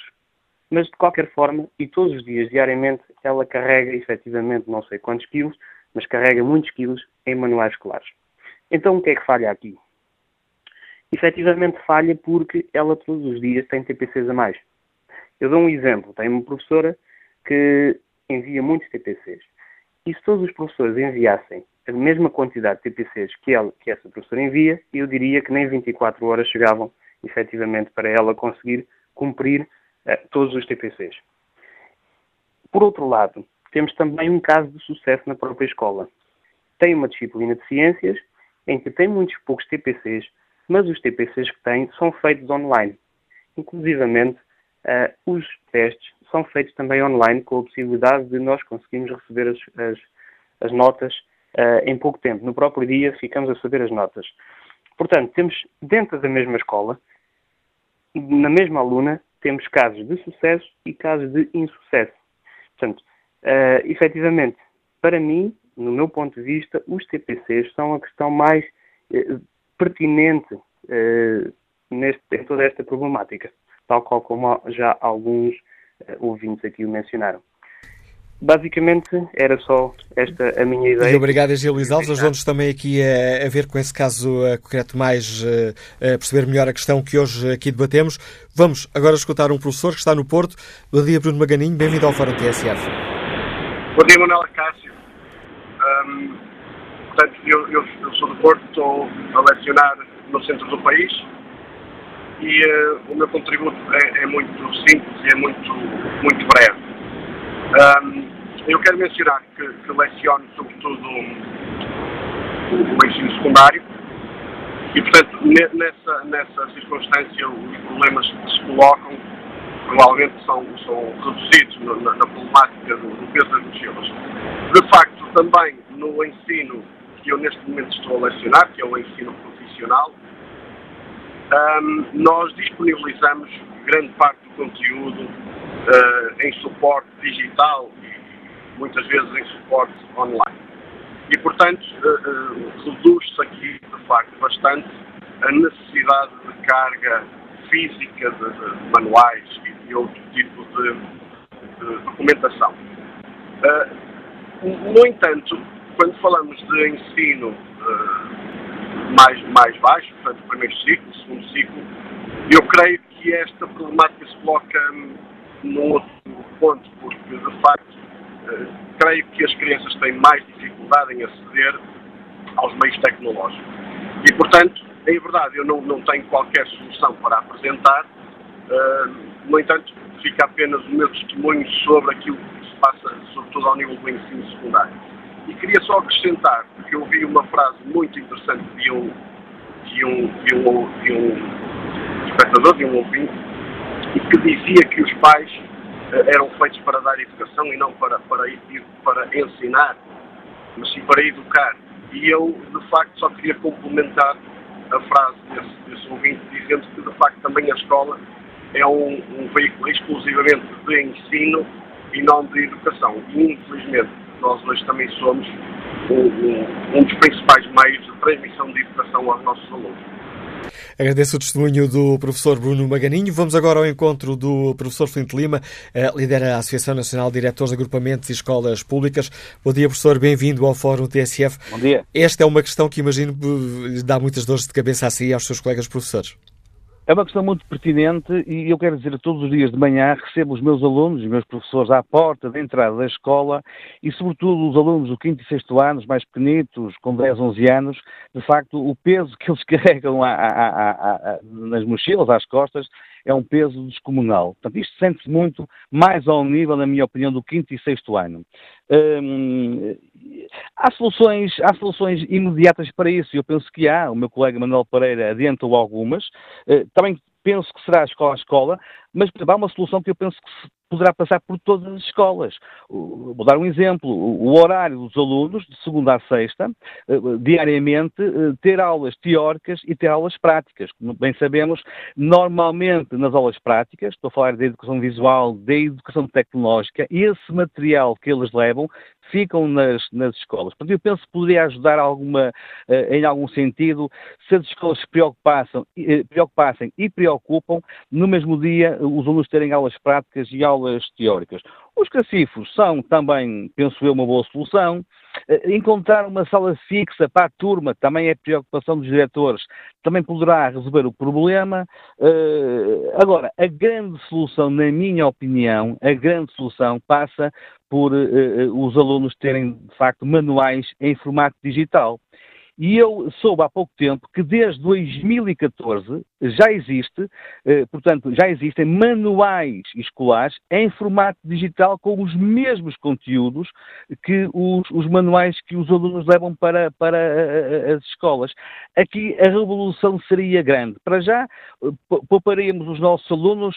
Mas, de qualquer forma, e todos os dias, diariamente, ela carrega efetivamente não sei quantos quilos, mas carrega muitos quilos em manuais escolares. Então, o que é que falha aqui? Efetivamente falha porque ela todos os dias tem TPCs a mais. Eu dou um exemplo. Tenho uma professora que envia muitos TPCs. E se todos os professores enviassem a mesma quantidade de TPCs que, ela, que essa professora envia, eu diria que nem 24 horas chegavam efetivamente para ela conseguir cumprir uh, todos os TPCs. Por outro lado, temos também um caso de sucesso na própria escola. Tem uma disciplina de ciências em que tem muitos poucos TPCs, mas os TPCs que têm são feitos online. Inclusivamente, uh, os testes são feitos também online, com a possibilidade de nós conseguirmos receber as, as, as notas uh, em pouco tempo. No próprio dia ficamos a saber as notas. Portanto, temos dentro da mesma escola, na mesma aluna, temos casos de sucesso e casos de insucesso. Portanto, uh, efetivamente, para mim, no meu ponto de vista, os TPCs são a questão mais pertinente uh, neste, em toda esta problemática, tal qual como já alguns uh, ouvintes aqui o mencionaram. Basicamente, era só esta a minha ideia. E obrigado, Luís Alves. Ajudou-nos também aqui a, a, ver com esse caso uh, concreto mais, uh, a perceber melhor a questão que hoje aqui debatemos. Vamos agora escutar um professor que está no Porto. Bom dia, Bruno Maganinho. Bem-vindo ao Fórum TSF. Bom dia, Manuela Cássio. Um, portanto, eu, eu, eu, sou do Porto, estou a lecionar no centro do país e uh, o meu contributo é, é, muito simples e é muito, muito breve. Um, eu quero mencionar que, que leciono sobretudo o ensino secundário e, portanto, nessa, nessa circunstância os problemas que se colocam provavelmente são, são reduzidos na, na problemática do, do, peso das mochilas. De facto, também no ensino que eu neste momento estou a lecionar, que é o ensino profissional, um, nós disponibilizamos grande parte do conteúdo uh, em suporte digital e muitas vezes em suporte online. E, portanto, uh, uh, reduz-se aqui, de facto, bastante a necessidade de carga física de, de manuais e de outro tipo de, de documentação. no entanto, quando falamos de ensino mais, mais baixo, portanto, primeiro ciclo, segundo ciclo, eu creio que esta problemática se coloca hum, num outro ponto, porque, de facto, uh, creio que as crianças têm mais dificuldade em aceder aos meios tecnológicos. E, portanto, em verdade, eu não, não tenho qualquer solução para apresentar, uh, no entanto, fica apenas o meu testemunho sobre aquilo que se passa, sobretudo ao nível do ensino secundário. E queria só acrescentar, porque eu vi uma frase muito interessante de um, de um, de um, de um espectador, de um ouvinte, que dizia que os pais uh, eram feitos para dar educação e não para, para, para ensinar, mas sim para educar. E eu, de facto, só queria complementar a frase desse, desse ouvinte, dizendo que, de facto, também a escola é um, um veículo exclusivamente de ensino e não de educação. E, infelizmente, nós hoje também somos um, um, um dos principais meios de transmissão de educação aos nossos alunos. Agradeço o testemunho do professor Bruno Maganinho. Vamos agora ao encontro do professor Flinte Lima, eh, lidera a Associação Nacional de Diretores de Agrupamentos e Escolas Públicas. Bom dia, professor. Bem-vindo ao Fórum TSF. Bom dia. Esta é uma questão que imagino dá muitas dores de cabeça a si e aos seus colegas professores. É uma questão muito pertinente e eu quero dizer, todos os dias de manhã recebo os meus alunos, os meus professores à porta da entrada da escola e, sobretudo, os alunos do 5 e 6 ano, mais pequenitos, com 10, 11 anos, de facto, o peso que eles [laughs] carregam nas mochilas, às costas, é um peso descomunal. Portanto, isto sente-se muito mais ao nível, na minha opinião, do quinto e sexto ano. Hum, há, soluções, há soluções imediatas para isso, eu penso que há. O meu colega Manuel Pereira adiantou algumas. Uh, também penso que será escola a escola, mas há uma solução que eu penso que poderá passar por todas as escolas. Vou dar um exemplo. O horário dos alunos, de segunda a sexta, eh, diariamente, eh, ter aulas teóricas e ter aulas práticas. Como bem sabemos, normalmente nas aulas práticas, estou a falar da educação visual, da educação tecnológica, esse material que eles levam ficam nas, nas escolas. Portanto, eu penso que poderia ajudar alguma, eh, em algum sentido se as escolas se preocupassem, preocupassem e preocupam no mesmo dia os alunos terem aulas práticas e aulas teóricas. Os cacifos são também, penso eu, uma boa solução. Eh, encontrar uma sala fixa para a turma também é preocupação dos diretores, também poderá resolver o problema. Eh, agora, a grande solução, na minha opinião, a grande solução passa por eh, os alunos terem, de facto, manuais em formato digital. E eu soube há pouco tempo que desde 2014 já existe, eh, portanto, já existem manuais escolares em formato digital com os mesmos conteúdos que os, os manuais que os alunos levam para, para eh, eh, as escolas. Aqui a revolução seria grande. Para já, pouparíamos os nossos alunos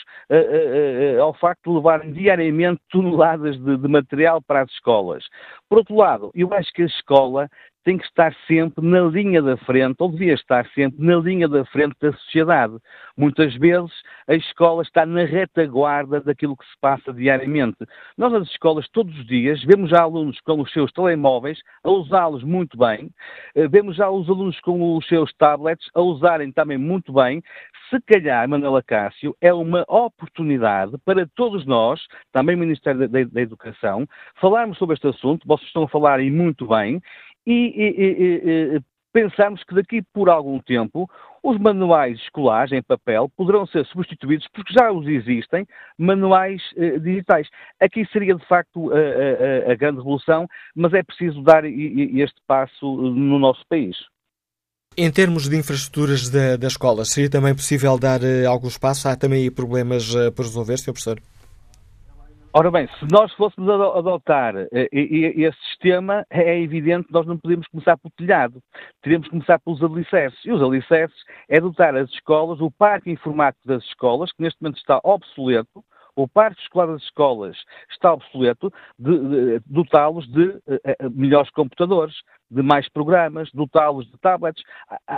ao facto de levarem diariamente toneladas de, de material para as escolas. Por outro lado, eu acho que a escola tem que estar sempre na linha da frente, ou devia estar sempre na linha da frente da sociedade. Muitas vezes a escola está na retaguarda daquilo que se passa diariamente. Nós nas escolas, todos os dias, vemos já alunos com os seus telemóveis a usá-los muito bem, eh, vemos já os alunos com os seus tablets a usarem também muito bem. Se calhar, Manuela Cássio, é uma oportunidade para todos nós, também o Ministério da, da Educação, falarmos sobre este assunto. Vocês estão a falar e muito bem, e, e, e, pensamos que daqui por algum tempo os manuais escolares em papel poderão ser substituídos, porque já os existem, manuais eh, digitais. Aqui seria de facto a, a, a, grande revolução, mas é preciso dar este passo no nosso país. Em termos de infraestruturas da, da escola, seria também possível dar uh, algum espaço? Há também problemas uh, por resolver, Sr. Professor? Ora bem, se nós fôssemos adotar eh, esse sistema, é evidente que nós não podemos começar pelo telhado. Teríamos que começar pelos alicerces. E os alicerces é dotar as escolas, o parque informático das escolas, que neste momento está obsoleto, o parque escolar das escolas está obsoleto, dotá-los de, de, de, de, melhores computadores, de mais programas, dotá-los de tablets.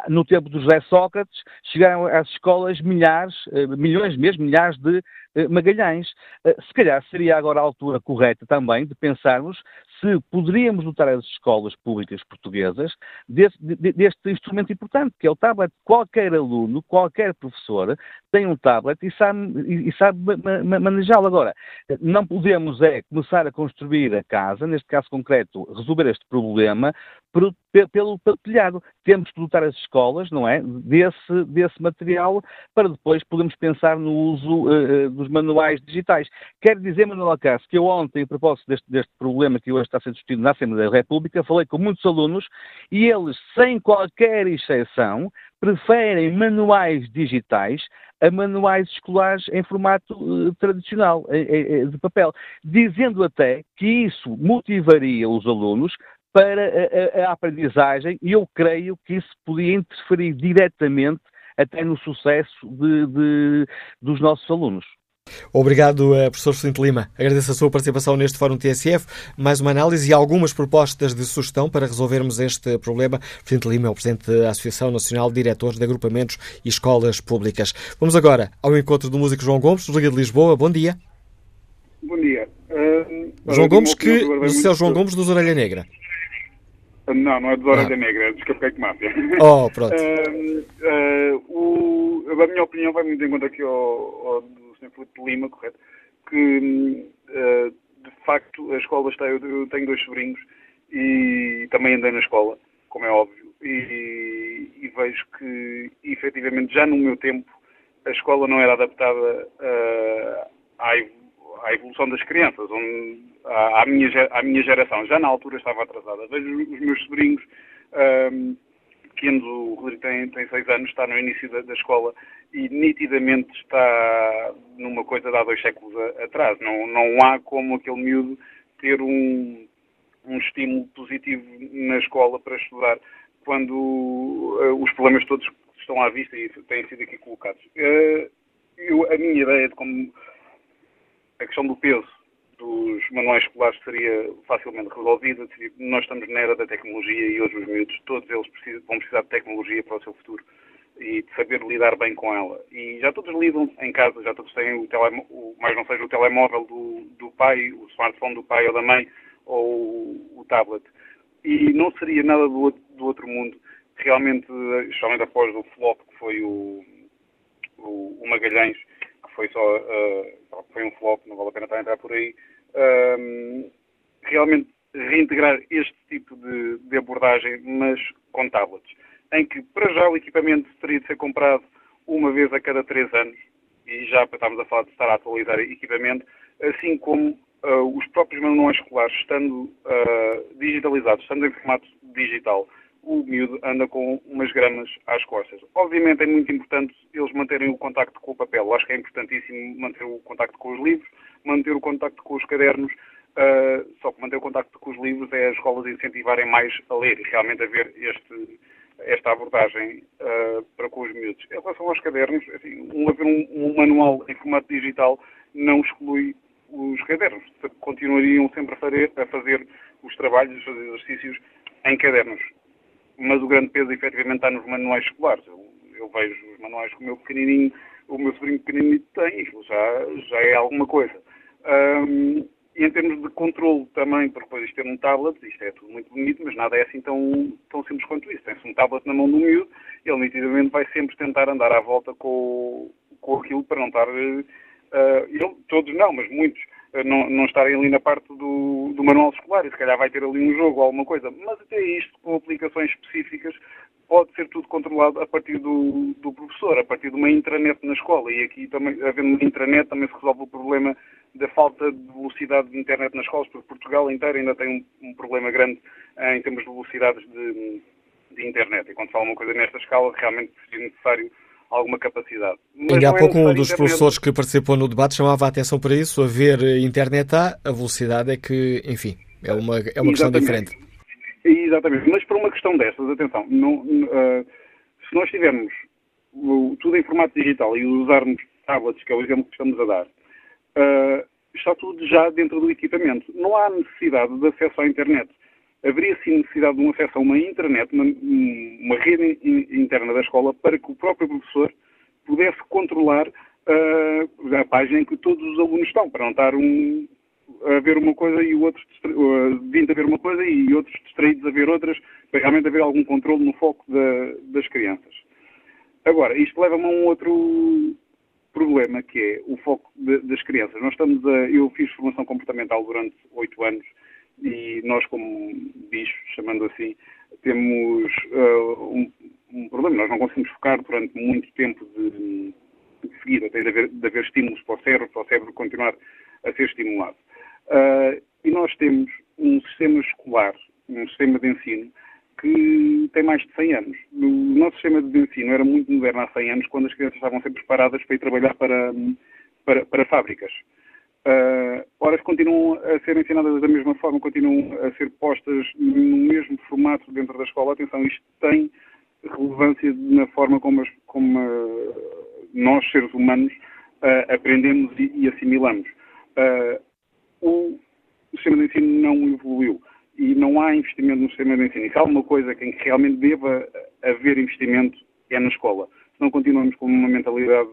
No tempo do José Sócrates, chegaram às escolas milhares, eh, milhões mesmo, milhares de eh, Magalhães. Eh, se calhar seria agora a altura correta também de pensarmos se poderíamos dotar as escolas públicas portuguesas deste, deste instrumento importante, que é o tablet. Qualquer aluno, qualquer professor tem um tablet e sabe, e sabe manejá-lo. Agora, não podemos é começar a construir a casa, neste caso concreto, resolver este problema, pelo, pelo, pelo telhado. Temos que dotar as escolas, não é, desse, desse material para depois podermos pensar no uso uh, dos manuais digitais. Quero dizer, Manuel Acácio, que eu ontem, a propósito deste, deste problema que hoje está sendo discutido na Assembleia da República, falei com muitos alunos e eles, sem qualquer exceção, preferem manuais digitais a manuais escolares em formato uh, tradicional, de papel, dizendo até que isso motivaria os alunos para a, a, aprendizagem e eu creio que isso podia interferir diretamente até no sucesso de, de, dos nossos alunos. Obrigado, eh, professor Cinto Lima. Agradeço a sua participação neste Fórum TSF. Mais uma análise e algumas propostas de sugestão para resolvermos este problema. Cinto Lima é o presidente da Associação Nacional de Diretores de Agrupamentos e Escolas Públicas. Vamos agora ao encontro do músico João Gomes, do Liga de Lisboa. Bom dia. Bom dia. Uh, João Gomes, que o seu João Gomes dos Orelha Negra. Não, não é dos Orelha ah. Negra, é dos Capec Máfia. [laughs] Oh, pronto. Uh, uh, o, a minha opinião vai muito em conta aqui ao, ao Sr. Filipe Lima, correto? Que, uh, de facto, a escola está. Eu, eu, tenho dois sobrinhos e também andei na escola, como é óbvio, e, e vejo que, efetivamente, já no meu tempo, a escola não era adaptada uh, à, à, evolução das crianças, onde, à, minha, minha geração. Já na altura estava atrasada. Vejo os meus sobrinhos. Uh, pequenos, o Rodrigo tem, tem seis anos, está no início da, da, escola e nitidamente está numa coisa de há dois séculos a, atrás. Não, não há como aquele miúdo ter um, um estímulo positivo na escola para estudar quando uh, os problemas todos estão à vista e têm sido aqui colocados. Uh, eu, a minha ideia de como a questão do peso dos manuais escolares seria facilmente resolvida. Nós estamos na era da tecnologia e hoje os miúdos, todos eles precisam, vão precisar de tecnologia para o seu futuro e de saber lidar bem com ela. E já todos lidam em casa, já todos têm o, telemóvel, mais não seja o telemóvel do, do pai, o smartphone do pai ou da mãe, ou o tablet. E não seria nada do, do outro mundo, realmente, especialmente após o flop que foi o, o, o Magalhães, que foi só uh, foi um flop, não vale a pena estar a entrar por aí, uh, realmente reintegrar este tipo de, de abordagem, mas com tablets em que, para já, o equipamento teria de ser comprado uma vez a cada três anos, e já estamos a falar de estar a atualizar equipamento, assim como uh, os próprios manuais escolares, estando uh, digitalizados, estando em formato digital, o miúdo anda com umas gramas às costas. Obviamente é muito importante eles manterem o contacto com o papel. Acho que é importantíssimo manter o contacto com os livros, manter o contacto com os cadernos, uh, só que manter o contacto com os livros é as escolas incentivarem mais a ler e realmente a ver este, esta abordagem uh, para com os miúdos. Em relação aos cadernos, assim, um, um, um, manual em formato digital não exclui os cadernos. Continuariam sempre a fazer, a fazer os trabalhos, os exercícios em cadernos. Mas o grande peso, efetivamente, está nos manuais escolares. Eu, eu vejo os manuais que o meu pequenininho, o meu sobrinho pequenininho tem, já, já é alguma coisa. Um, e em termos de controle também, porque depois isto é um tablet, isto é tudo muito bonito, mas nada é assim tão, tão simples quanto isso. Tem-se um tablet na mão do miúdo, ele nitidamente vai sempre tentar andar à volta com, com aquilo para não estar. Uh, ele, todos não, mas muitos não, não estarem ali na parte do, do manual escolar e se calhar vai ter ali um jogo ou alguma coisa. Mas até isto, com aplicações específicas, pode ser tudo controlado a partir do, do professor, a partir de uma intranet na escola. E aqui também, havendo uma intranet, também se resolve o problema da falta de velocidade de internet nas escolas, porque Portugal inteiro ainda tem um, um problema grande eh, em termos de velocidades de, de, internet. E quando fala uma coisa nesta escala, realmente é necessário alguma capacidade. Mas Ainda há é pouco um dos professores que participou no debate chamava a atenção para isso, a ver internet há, a velocidade é que, enfim, é uma, é uma questão diferente. Exatamente, mas para uma questão dessas, atenção, não, uh, se nós tivermos tudo em formato digital e usarmos tablets, que é o exemplo que estamos a dar, uh, está tudo já dentro do equipamento. Não há necessidade de acesso à internet. Haveria sim necessidade de um acesso a uma intranet, uma, uma rede interna da escola, para que o próprio professor pudesse controlar uh, a página em que todos os alunos estão, para não estar um, a ver uma coisa e o outro vindo a ver uma coisa e outros distraídos a ver outras, para realmente haver algum controle no foco da, das crianças. Agora, isto leva-me a um outro problema que é o foco de, das crianças. Nós estamos a, eu fiz formação comportamental durante oito anos e nós como bichos, chamando assim, temos uh, um, um, problema. Nós não conseguimos focar durante muito tempo de, de seguida. Tem de haver, de haver estímulos para o cérebro, para o cérebro continuar a ser estimulado. Uh, e nós temos um sistema escolar, um sistema de ensino que tem mais de 100 anos. O nosso sistema de ensino era muito moderno há 100 anos, quando as crianças estavam sempre preparadas para ir trabalhar para, para, para fábricas. Uh, horas continuam a ser ensinadas da mesma forma, continuam a ser postas no mesmo formato dentro da escola. Atenção, isto tem relevância na forma como, as, como uh, nós, seres humanos, uh, aprendemos e, assimilamos. O, sistema de ensino não evoluiu e não há investimento no sistema de ensino. E se há uma coisa em que realmente deva haver investimento é na escola. Senão continuamos com uma mentalidade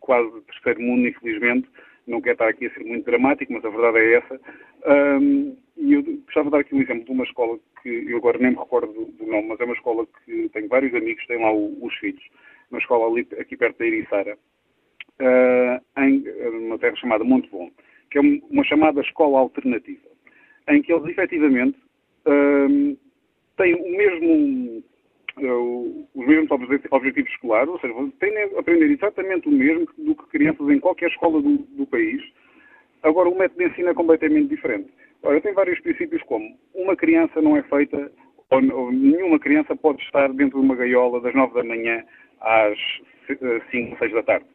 quase de terceiro mundo, infelizmente. Não quero estar aqui a ser muito dramático, mas a verdade é essa. Um, e eu gostava de dar aqui um exemplo de uma escola que eu agora nem me recordo do, nome, mas é uma escola que tenho vários amigos, têm lá o, os filhos. Uma escola ali, aqui perto da Ericeira, uh, em uma terra chamada Monte Bom, que é uma chamada escola alternativa, em que eles efetivamente têm o mesmo uh, os mesmos objetivos escolares, ou seja, têm a aprender exatamente o mesmo do que crianças em qualquer escola do, do país. Agora, o método de ensino é completamente diferente. Ora, tem vários princípios como uma criança não é feita, ou, ou nenhuma criança pode estar dentro de uma gaiola das 9 da manhã às 5 ou 6 da tarde.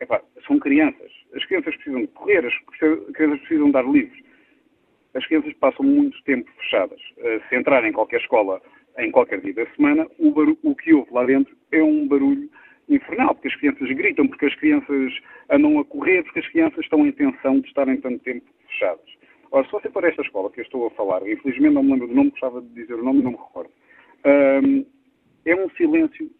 Epá, são crianças. As crianças precisam correr, as crianças precisam dar livros. As crianças passam muito tempo fechadas. Uh, se entrar em qualquer escola em qualquer dia da semana, o, barulho, o que houve lá dentro é um barulho infernal, porque as crianças gritam, porque as crianças andam a correr, porque as crianças estão em tensão de estarem tanto tempo fechadas. Ora, se você para esta escola que eu estou a falar, infelizmente não me lembro do nome, gostava de dizer o nome e não me recordo, um, é um silêncio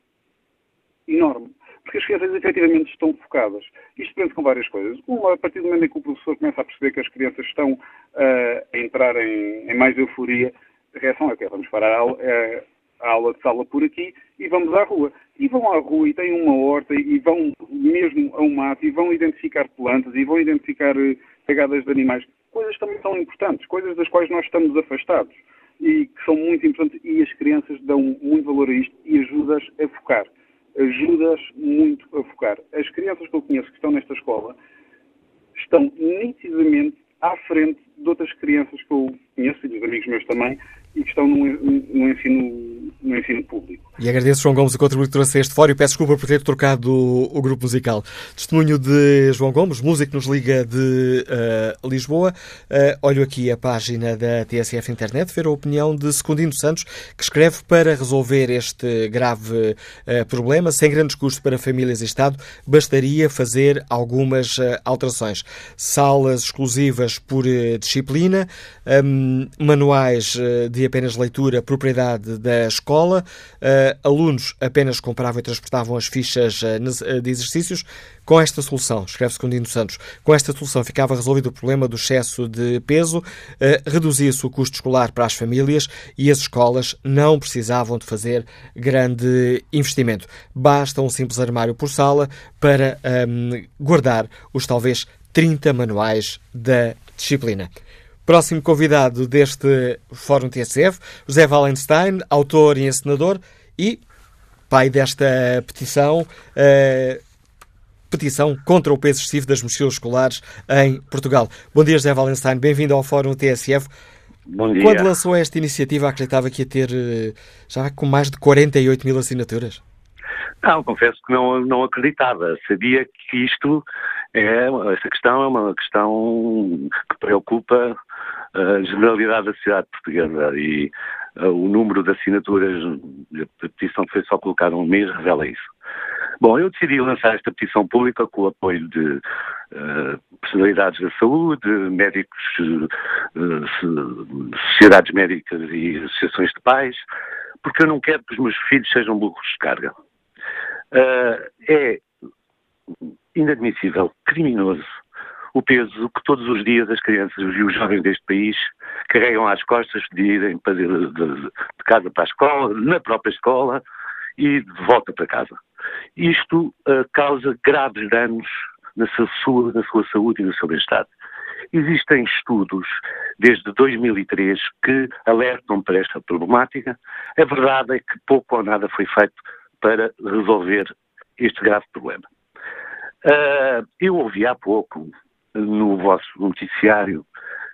enorme, porque as crianças efetivamente estão focadas. Isto depende com várias coisas. Uma, a partir do momento em que o professor começa a perceber que as crianças estão uh, a entrar em, em mais euforia, a reação é que vamos parar a é, a aula de sala por aqui e vamos à rua. E vão à rua e têm uma horta e vão mesmo a um mato e vão identificar plantas e vão identificar eh, pegadas de animais. Coisas também são importantes, coisas das quais nós estamos afastados e que são muito importantes e as crianças dão muito valor a isto e ajudas a focar. Ajudas muito a focar. As crianças que eu conheço que estão nesta escola estão nitidamente à frente de outras crianças que eu conheço e dos amigos meus também, e que estão no, no, ensino, no ensino público. E agradeço, João Gomes, a contributo que trouxe este fórum peço desculpa por ter trocado o, o, grupo musical. Testemunho de João Gomes, músico nos liga de uh, Lisboa. Uh, olho aqui a página da TSF Internet, ver a opinião de Secundino Santos, que escreve para resolver este grave uh, problema, sem grandes custos para famílias e Estado, bastaria fazer algumas alterações. Salas exclusivas por disciplina, um, manuais de apenas leitura, propriedade da escola, alunos apenas compravam e transportavam as fichas eh, eh, de exercícios. Com esta solução, escreve Secundino Santos, com esta solução ficava resolvido o problema do excesso de peso, reduzia-se o custo escolar para as famílias e as escolas não precisavam de fazer grande investimento. Basta um simples armário por sala para um, guardar os talvez 30 manuais da disciplina. Próximo convidado deste Fórum TSF, José Wallenstein, autor e encenador e pai desta petição, uh, petição contra o peso excessivo das mochilas escolares em Portugal. Bom dia, José Valenstein, bem-vindo ao Fórum TSF. Bom dia. Quando lançou esta iniciativa, acreditava que ia ter uh, já com mais de 48 mil assinaturas? Não, confesso que não, não acreditava. Sabia que isto é, esta questão é uma questão que preocupa a generalidade da sociedade portuguesa e uh, o número de assinaturas da petição que foi só colocada um mês revela isso. Bom, eu decidi lançar esta petição pública com o apoio de uh, personalidades da saúde, médicos, uh, sociedades médicas e associações de pais, porque eu não quero que os meus filhos sejam burros de carga. É inadmissível, criminoso, o peso que todos os dias as crianças e os jovens deste país carregam às costas de irem de, de, de casa para a escola, na própria escola e de volta para casa. Isto uh, causa graves danos na sua, na sua saúde e no seu bem-estar. Existem estudos desde 2003 que alertam para esta problemática. A verdade é que pouco ou nada foi feito para resolver este grave problema. Uh, eu ouvi há pouco no vosso noticiário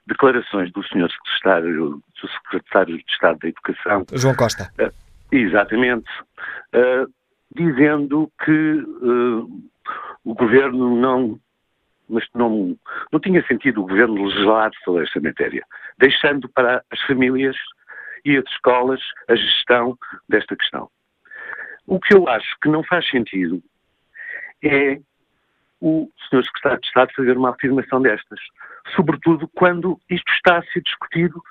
declarações do Sr. Secretário, do Secretário de Estado da Educação. João Costa. Uh, exatamente. Uh, dizendo que uh, o Governo não, mas não, não tinha sentido o Governo legislar sobre esta matéria, deixando para as famílias e as escolas a gestão desta questão. O que eu acho que não faz sentido é o Sr. Secretário de Estado fazer uma afirmação destas. Sobretudo quando isto está a ser discutido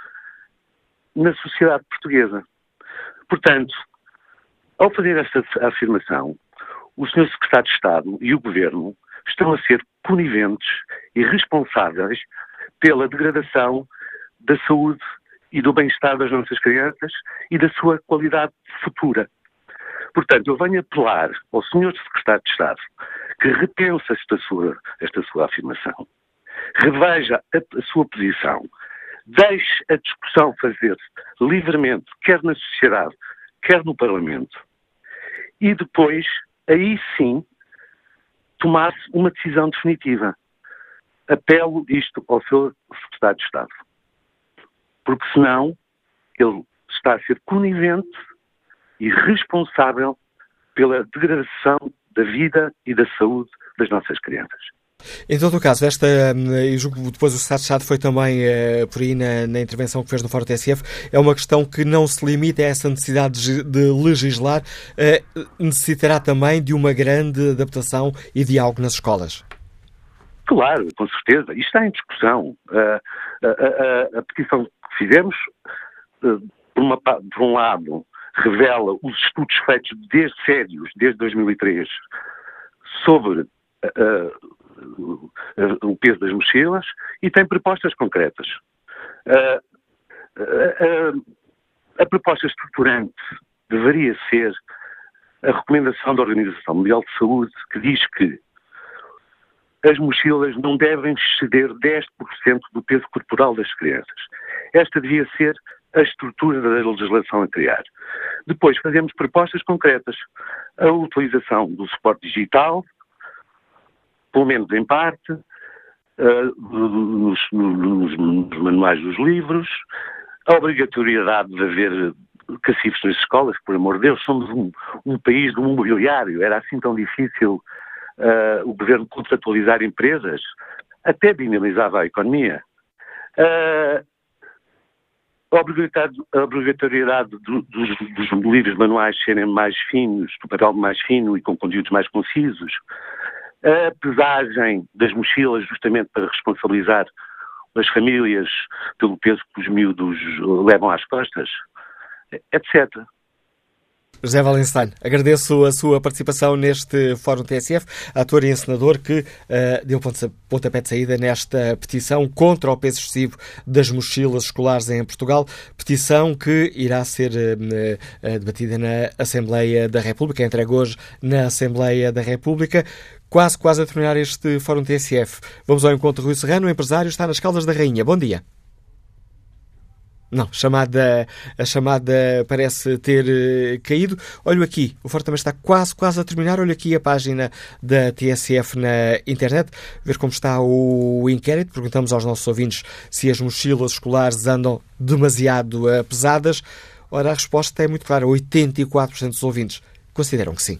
na sociedade portuguesa. Portanto, ao fazer esta afirmação, o Sr. Secretário de Estado e o Governo estão a ser coniventes e responsáveis pela degradação da saúde e do bem-estar das nossas crianças e da sua qualidade futura. Portanto, eu venho apelar ao Sr. Secretário de Estado que repense esta sua, esta sua afirmação, reveja a, a sua posição, deixe a discussão fazer-se livremente, quer na sociedade, quer no Parlamento, e depois, aí sim, tomasse uma decisão definitiva. Apelo isto ao seu secretário de Estado. Porque senão ele está a ser conivente e responsável pela degradação da vida e da saúde das nossas crianças. Em todo o caso, esta, e julgo que depois o Estado de Estado foi também uh, por aí na, na, intervenção que fez no Fórum TSF, é uma questão que não se limita a essa necessidade de, de legislar, uh, necessitará também de uma grande adaptação e diálogo nas escolas. Claro, com certeza. Isto está em discussão. Uh, a, a, petição que fizemos, por, uma, por um lado, revela os estudos feitos desde sérios, desde 2003, sobre uh, o peso das mochilas e tem propostas concretas. a proposta estruturante deveria ser a recomendação da Organização Mundial de Saúde que diz que as mochilas não devem exceder 10% do peso corporal das crianças. Esta devia ser a estrutura da legislação a criar. Depois fazemos propostas concretas. A utilização do suporte digital, pelo menos em parte, nos, nos, nos, manuais dos livros, a obrigatoriedade de haver cacifes nas escolas, por amor de Deus, somos um, um país do mobiliário, era assim tão difícil uh, o governo contratualizar empresas, até dinamizava a economia. Uh, a obrigatoriedade do, dos, dos livros manuais serem mais finos, do papel mais fino e com conteúdos mais concisos, a pesagem das mochilas justamente para responsabilizar as famílias pelo peso que os miúdos levam às costas, etc. José Valenstein, agradeço a sua participação neste Fórum TSF, ator e encenador que uh, deu pontapé de saída nesta petição contra o peso excessivo das mochilas escolares em Portugal, petição que irá ser uh, uh, debatida na Assembleia da República, entregue hoje na Assembleia da República. Quase, quase a terminar este Fórum TSF. Vamos ao encontro Rui Serrano, empresário está nas Caldas da Rainha. Bom dia. Não, chamada, a chamada parece ter uh, caído. Olho aqui, o Fórum também está quase, quase a terminar. Olho aqui a página da TSF na internet, ver como está o inquérito. Perguntamos aos nossos ouvintes se as mochilas escolares andam demasiado uh, pesadas. Ora, a resposta é muito clara: 84% dos ouvintes consideram que sim.